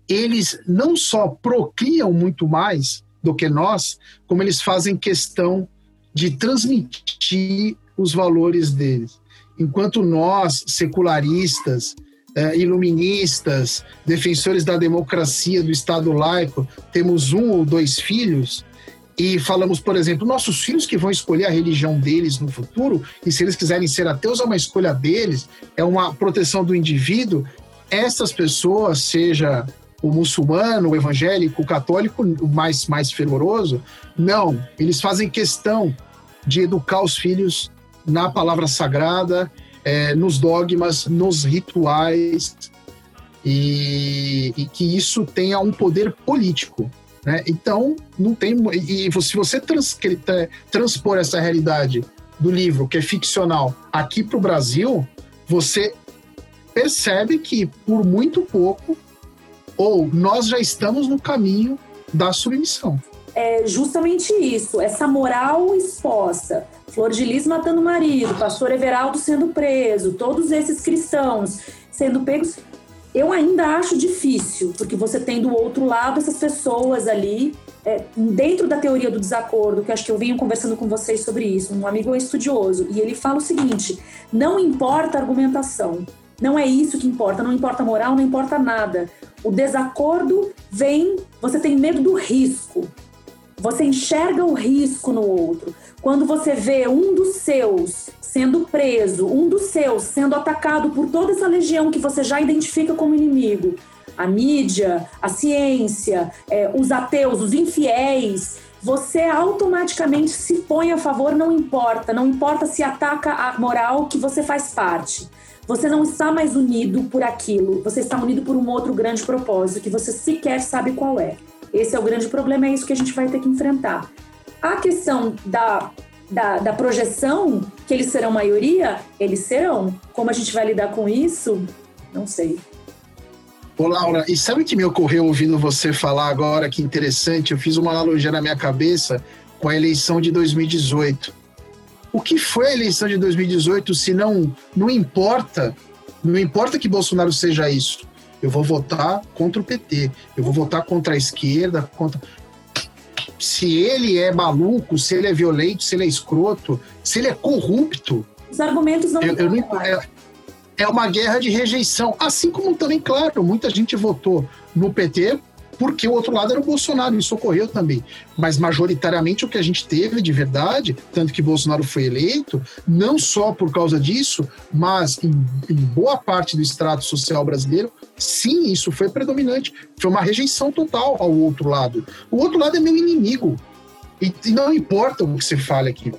eles não só procriam muito mais do que nós, como eles fazem questão de transmitir os valores deles. Enquanto nós, secularistas, eh, iluministas, defensores da democracia, do Estado laico, temos um ou dois filhos, e falamos, por exemplo, nossos filhos que vão escolher a religião deles no futuro, e se eles quiserem ser ateus, é uma escolha deles, é uma proteção do indivíduo. Essas pessoas, seja o muçulmano, o evangélico, o católico, o mais, mais fervoroso, não. Eles fazem questão de educar os filhos na palavra sagrada, é, nos dogmas, nos rituais, e, e que isso tenha um poder político. Né? Então, não tem. E se você trans, transpor essa realidade do livro, que é ficcional, aqui para o Brasil, você percebe que, por muito pouco, ou nós já estamos no caminho da submissão. É justamente isso, essa moral exposta. Flor de Lis matando o marido, pastor Everaldo sendo preso, todos esses cristãos sendo pegos eu ainda acho difícil, porque você tem do outro lado essas pessoas ali é, dentro da teoria do desacordo, que acho que eu venho conversando com vocês sobre isso, um amigo é estudioso, e ele fala o seguinte: não importa a argumentação, não é isso que importa, não importa moral, não importa nada. O desacordo vem, você tem medo do risco. Você enxerga o risco no outro. Quando você vê um dos seus sendo preso, um dos seus sendo atacado por toda essa legião que você já identifica como inimigo, a mídia, a ciência, é, os ateus, os infiéis, você automaticamente se põe a favor, não importa, não importa se ataca a moral que você faz parte. Você não está mais unido por aquilo, você está unido por um outro grande propósito que você sequer sabe qual é. Esse é o grande problema, é isso que a gente vai ter que enfrentar. A questão da, da, da projeção, que eles serão maioria, eles serão. Como a gente vai lidar com isso? Não sei. Ô, Laura, e sabe o que me ocorreu ouvindo você falar agora? Que interessante, eu fiz uma analogia na minha cabeça com a eleição de 2018. O que foi a eleição de 2018 se não, não importa, não importa que Bolsonaro seja isso. Eu vou votar contra o PT, eu vou votar contra a esquerda, contra se ele é maluco, se ele é violento, se ele é escroto, se ele é corrupto. Os argumentos não. Eu, eu não é, é uma guerra de rejeição. Assim como também, claro, muita gente votou no PT porque o outro lado era o Bolsonaro, isso ocorreu também. Mas majoritariamente o que a gente teve de verdade, tanto que Bolsonaro foi eleito, não só por causa disso, mas em, em boa parte do extrato social brasileiro, sim, isso foi predominante. Foi uma rejeição total ao outro lado. O outro lado é meu inimigo. E, e não importa o que você fale aqui.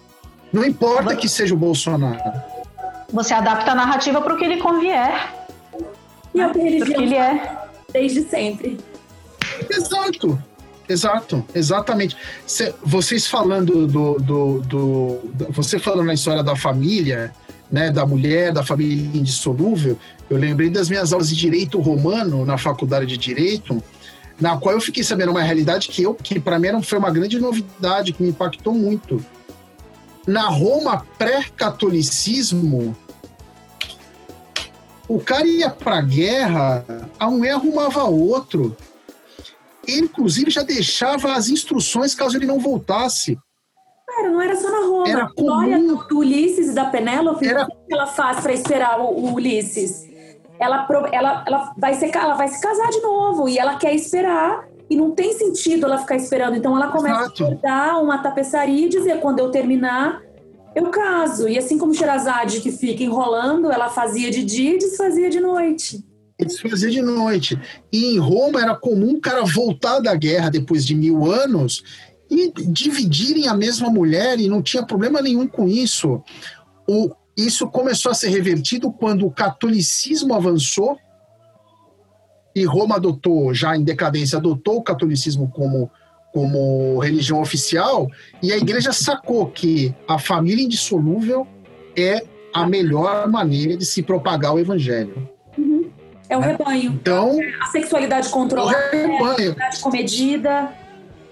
Não importa que seja o Bolsonaro. Você adapta a narrativa para o que ele convier. E a religião Porque ele é. desde sempre. Exato. Exato, exatamente. Cê, vocês falando do, do, do, do, Você falando na história da família, né, da mulher, da família indissolúvel, eu lembrei das minhas aulas de direito romano na faculdade de direito, na qual eu fiquei sabendo uma realidade que eu, que para mim foi uma grande novidade, que me impactou muito. Na Roma pré-catolicismo, o cara ia pra guerra, a mulher arrumava outro ele, inclusive, já deixava as instruções caso ele não voltasse. Cara, não era só na Roma. Era a história comum. do, do Ulisses e da Penélope, Era- o que ela faz para esperar o, o Ulisses? Ela, ela, ela, vai ser, ela vai se casar de novo e ela quer esperar e não tem sentido ela ficar esperando. Então ela começa Exato. a bordar uma tapeçaria e dizer, quando eu terminar, eu caso. E assim como Sherazade, que fica enrolando, ela fazia de dia e desfazia de noite. Eles faziam de noite. E em Roma era comum o cara voltar da guerra depois de mil anos e dividirem a mesma mulher e não tinha problema nenhum com isso. O, isso começou a ser revertido quando o catolicismo avançou e Roma adotou, já em decadência, adotou o catolicismo como, como religião oficial e a igreja sacou que a família indissolúvel é a melhor maneira de se propagar o evangelho. É o Né? rebanho. Então, A sexualidade controlada, a rebanho. sexualidade comedida.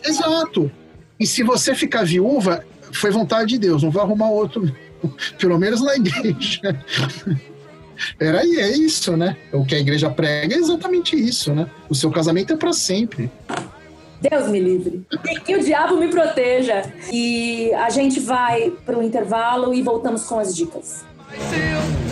Exato. E se você ficar viúva, foi vontade de Deus, não vai arrumar outro, [LAUGHS] pelo menos na igreja. Era aí, é isso, né? O que a igreja prega é exatamente isso, né? O seu casamento é para sempre. Deus me livre. E que o diabo me proteja. E a gente vai para o intervalo e voltamos com as dicas. Get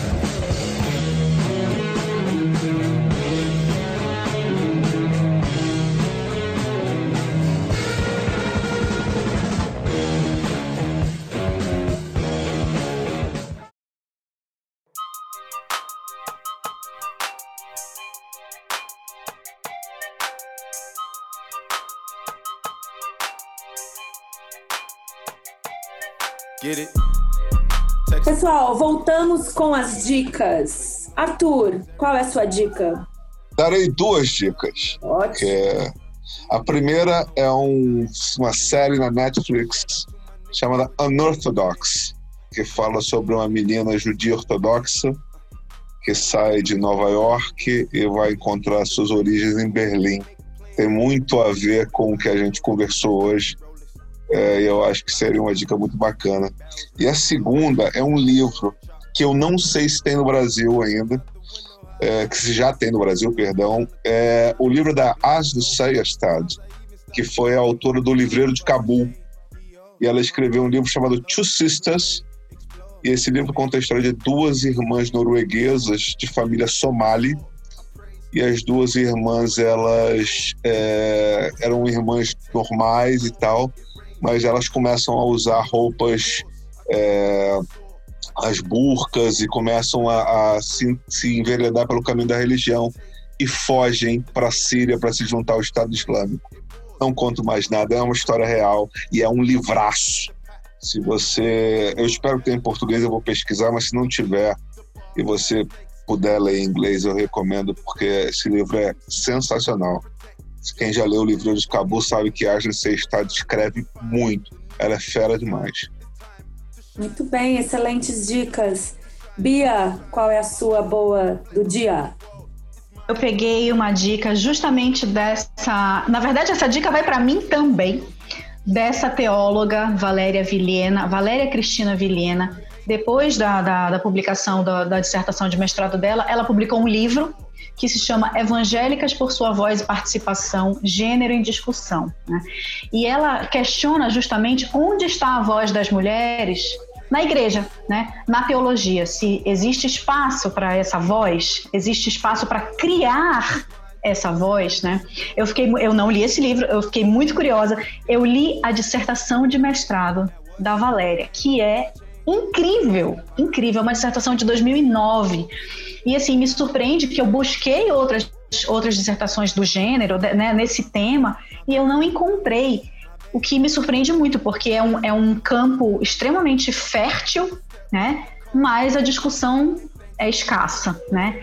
Pessoal, voltamos com as dicas. Arthur, qual é a sua dica? Darei duas dicas. Ótimo. é- a primeira é um- uma série na Netflix chamada Unorthodox, que fala sobre uma menina judia ortodoxa que sai de Nova York e vai encontrar suas origens em Berlim. Tem muito a ver com o que a gente conversou hoje. É, eu acho que seria uma dica muito bacana. E a segunda é um livro que eu não sei se tem no Brasil ainda, é, que se já tem no Brasil, perdão, é o livro da Asdo Seyerstad, que foi a autora do Livreiro de Cabul. E ela escreveu um livro chamado Two Sisters. E esse livro conta a história de duas irmãs norueguesas de família somali. E as duas irmãs, elas é, eram irmãs normais e tal, mas elas começam a usar roupas, é, as burcas, e começam a, a se, se enveredar pelo caminho da religião e fogem para a Síria para se juntar ao Estado Islâmico. Não conto mais nada, é uma história real e é um livraço. Se você. Eu espero que tenha em português, eu vou pesquisar, mas se não tiver e você puder ler em inglês, eu recomendo, porque esse livro é sensacional. Quem já leu o livro de Cabo sabe que Ashley Sexta escreve muito. Ela é fera demais. Muito bem, excelentes dicas. Bia, qual é a sua boa do dia? Eu peguei uma dica justamente dessa. Na verdade, essa dica vai para mim também, dessa teóloga Valéria Vilhena, Valéria Cristina Vilhena. Depois da, da, da publicação da, da dissertação de mestrado dela, ela publicou um livro que se chama Evangélicas por Sua Voz e Participação, Gênero em Discussão. Né? E ela questiona justamente onde está a voz das mulheres na igreja, né? na teologia, se existe espaço para essa voz, existe espaço para criar essa voz, né? Eu fiquei, eu não li esse livro, eu fiquei muito curiosa. Eu li a dissertação de mestrado da Valéria, que é incrível, incrível, uma dissertação de 2009. E assim, me surpreende que eu busquei outras outras dissertações do gênero, né, nesse tema, e eu não encontrei o que me surpreende muito, porque é um, é um campo extremamente fértil, né? Mas a discussão é escassa, né?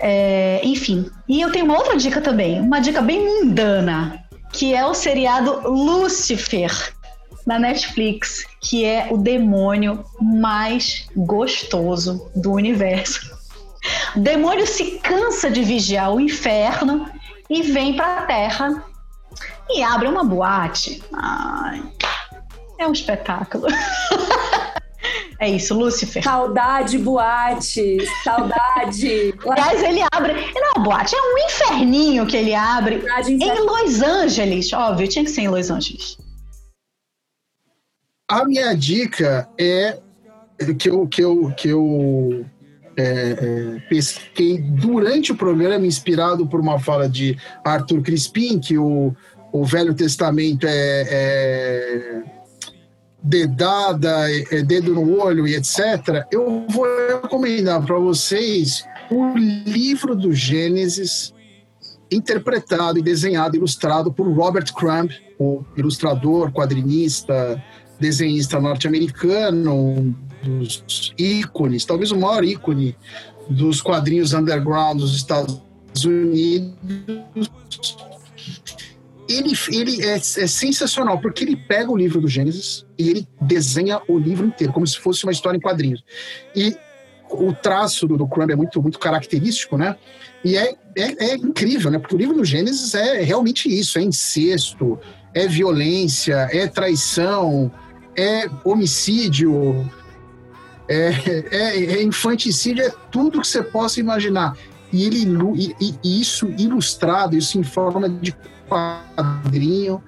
É, enfim, e eu tenho uma outra dica também, uma dica bem mundana, que é o seriado Lucifer na Netflix, que é o demônio mais gostoso do universo. O demônio se cansa de vigiar o inferno e vem para a Terra e abre uma boate. Ai, é um espetáculo. [LAUGHS] É isso, Lúcifer. Saudade, boate. Saudade. Aliás, ele abre. Não, boate é um inferninho que ele abre em Los Angeles. Óbvio, tinha que ser em Los Angeles. A minha dica é que eu, que eu, que eu é, é, pesquei durante o programa, inspirado por uma fala de Arthur Crispim, que o o Velho Testamento é, é dedada, é dedo no olho e etc., eu vou recomendar para vocês o livro do Gênesis, interpretado e desenhado, ilustrado por Robert Crumb, o ilustrador, quadrinista, desenhista norte-americano, dos ícones, talvez o maior ícone dos quadrinhos underground dos Estados Unidos ele, ele é, é, sensacional, porque ele pega o livro do Gênesis e ele desenha o livro inteiro, como se fosse uma história em quadrinhos. E o traço do, do Crumb é muito, muito característico, né? E é, é, é, incrível, né? Porque o livro do Gênesis é realmente isso: é incesto, é violência, é traição, é homicídio, é, é, é infanticídio, é tudo que você possa imaginar. E ele e, e isso ilustrado, isso em forma de quadrinho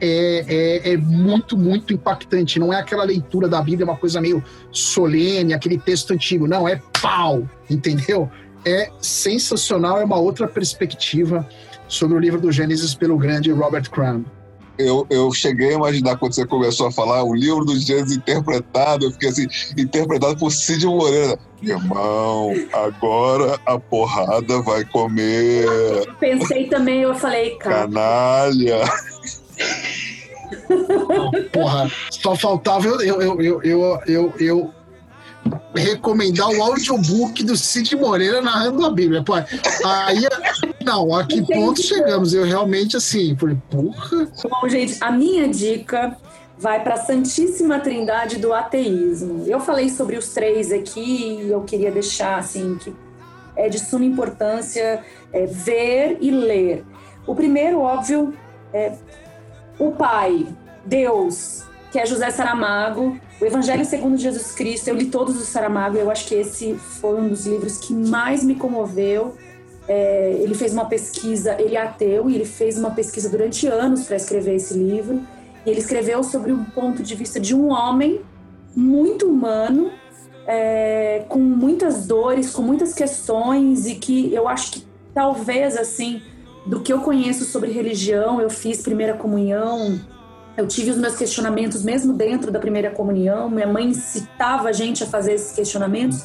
é, é, é, muito, muito impactante. Não é aquela leitura da Bíblia, uma coisa meio solene, aquele texto antigo. Não, é pau, entendeu? É sensacional, é uma outra perspectiva sobre o livro do Gênesis pelo grande Robert Crumb eu, eu cheguei a imaginar quando você começou a falar o livro do Gênesis interpretado, eu fiquei assim, interpretado por Cid Moreira. Irmão, agora a porrada vai comer. Pensei também, eu falei, cara. Canalha. porra, só faltava eu, eu, eu, eu, eu, eu recomendar o audiobook do Cid Moreira narrando a Bíblia. Pô, aí, não, a que ponto chegamos? Eu realmente, assim, falei, porra. Bom, gente, a minha dica vai para a Santíssima Trindade do ateísmo. Eu falei sobre os três aqui e eu queria deixar, assim, que é de suma importância é, ver e ler. O primeiro, óbvio, é o Pai, Deus, que é José Saramago, o Evangelho segundo Jesus Cristo. Eu li todos os Saramago, eu acho que esse foi um dos livros que mais me comoveu É, ele fez uma pesquisa, ele é ateu, e ele fez uma pesquisa durante anos para escrever esse livro. E ele escreveu sobre o ponto de vista de um homem muito humano, é, com muitas dores, com muitas questões, e que eu acho que talvez, assim, do que eu conheço sobre religião, eu fiz primeira comunhão, eu tive os meus questionamentos mesmo dentro da primeira comunhão, minha mãe incitava a gente a fazer esses questionamentos,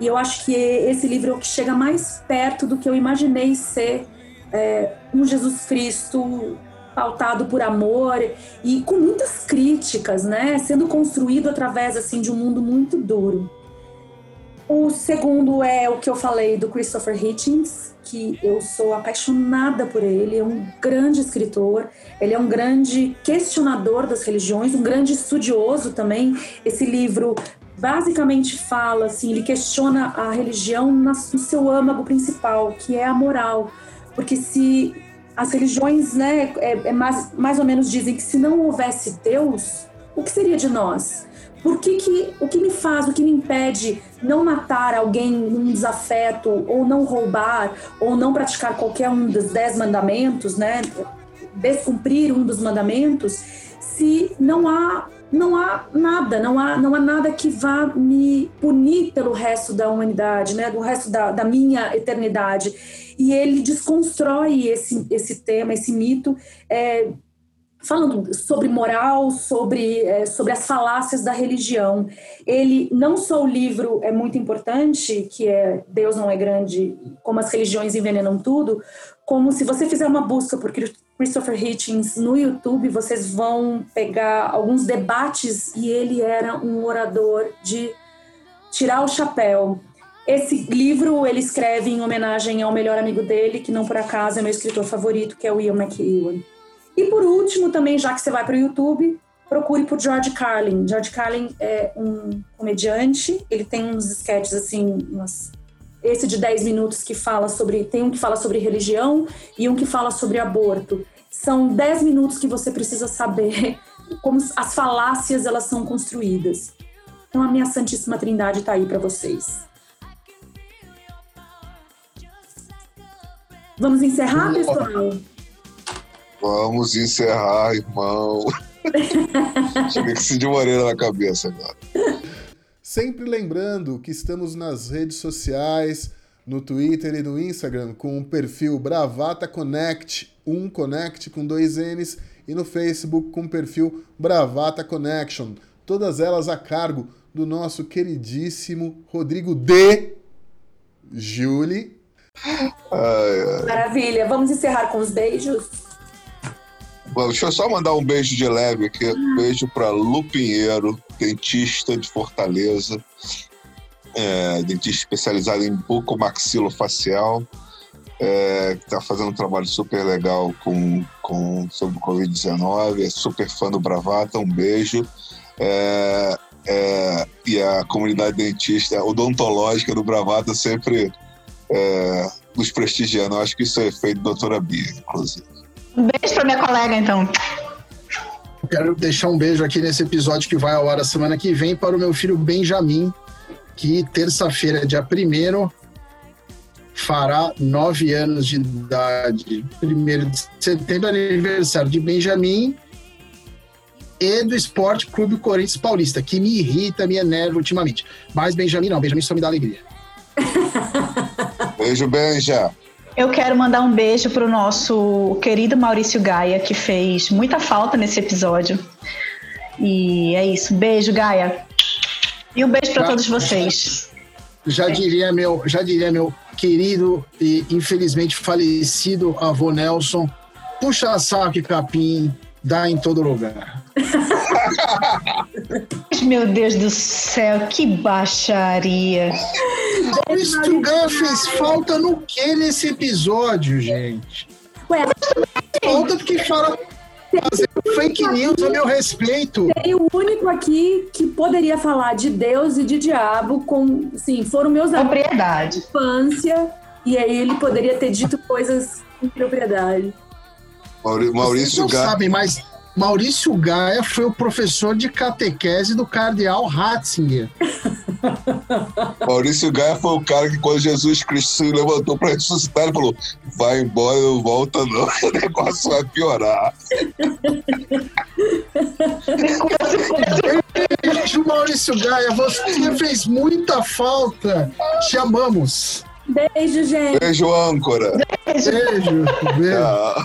e eu acho que esse livro é o que chega mais perto do que eu imaginei ser é, um Jesus Cristo pautado por amor e com muitas críticas, né? Sendo construído através assim de um mundo muito duro. O segundo é o que eu falei do Christopher Hitchens, que eu sou apaixonada por ele, é um grande escritor, ele é um grande questionador das religiões, um grande estudioso também. Esse livro basicamente fala assim, ele questiona a religião no seu âmago principal, que é a moral. Porque se as religiões, né, é, é mais, mais ou menos dizem que se não houvesse Deus, o que seria de nós? Por que, que o que me faz, o que me impede não matar alguém num desafeto, ou não roubar, ou não praticar qualquer um dos dez mandamentos, né? Descumprir um dos mandamentos, se não há não há nada, não há, não há nada que vá me punir pelo resto da humanidade, né? Do resto da, da minha eternidade e ele desconstrói esse, esse tema, esse mito, é, falando sobre moral, sobre, é, sobre as falácias da religião. Ele, não só o livro é muito importante, que é Deus não é grande, como as religiões envenenam tudo, como se você fizer uma busca por Christopher Hitchens no YouTube, vocês vão pegar alguns debates e ele era um orador de tirar o chapéu esse livro ele escreve em homenagem ao melhor amigo dele, que não por acaso é meu escritor favorito, que é o Ian McEwan. E por último, também, já que você vai para o YouTube, procure por George Carlin. George Carlin é um comediante, ele tem uns sketches assim, umas, esse de 10 minutos que fala sobre. Tem um que fala sobre religião e um que fala sobre aborto. São 10 minutos que você precisa saber [LAUGHS] como as falácias elas são construídas. Então a minha Santíssima Trindade está aí para vocês. Vamos encerrar, pessoal? Vamos encerrar, irmão. Cheguei com Cid Moreira na cabeça agora. Sempre lembrando que estamos nas redes sociais, no Twitter e no Instagram, com o perfil Bravata Connect, um Connect com dois N's, e no Facebook com o perfil Bravata Connection. Todas elas a cargo do nosso queridíssimo Rodrigo D. Julie Ai, ai. Maravilha. Vamos encerrar com os beijos? Deixa eu só mandar um beijo de leve aqui. Um beijo para Lu Pinheiro, dentista de Fortaleza, é, dentista especializado em bucomaxilofacial, é, que está fazendo um trabalho super legal com, com, sobre o Covid-19, é super fã do Bravata, um beijo. É, é, e a comunidade dentista odontológica do Bravata sempre é, nos prestigiando. Eu acho que isso é feito doutora Bia, inclusive. Um beijo para minha colega, então. Quero deixar um beijo aqui nesse episódio que vai ao ar a semana que vem para o meu filho Benjamin, que terça-feira, dia 1 fará nove anos de idade. Primeiro de setembro, aniversário de Benjamin e do Esporte Clube Corinthians Paulista, que me irrita, me enerva ultimamente. Mas Benjamin não, Benjamin só me dá alegria. [LAUGHS] Beijo, Benja. Eu quero mandar um beijo para o nosso querido Maurício Gaia, que fez muita falta nesse episódio. E é isso. Beijo, Gaia. E um beijo para todos vocês. Já diria meu, já diria meu querido e infelizmente falecido avô Nelson, puxa saco e capim, dá em todo lugar. [LAUGHS] Meu Deus do céu, que baixaria. Maurício Gun fez falta no que nesse episódio, gente? Ué, Falta porque fala fazer fake news a meu respeito. tem o único aqui que poderia falar de Deus e de diabo com, sim, foram meus amigos infância e aí ele poderia ter dito coisas com propriedade. Mauri- Vocês Maurício não Gaia. sabem, mas Maurício Gaia foi o professor de catequese do cardeal Ratzinger. [LAUGHS] Maurício Gaia foi o cara que, quando Jesus Cristo se levantou para ressuscitar, ele falou: vai embora, não volta, [LAUGHS] não, o negócio vai piorar. Beijo, Maurício Gaia. Você fez muita falta. Te amamos. Beijo, gente. Beijo, âncora. Beijo. Beijo. Tchau.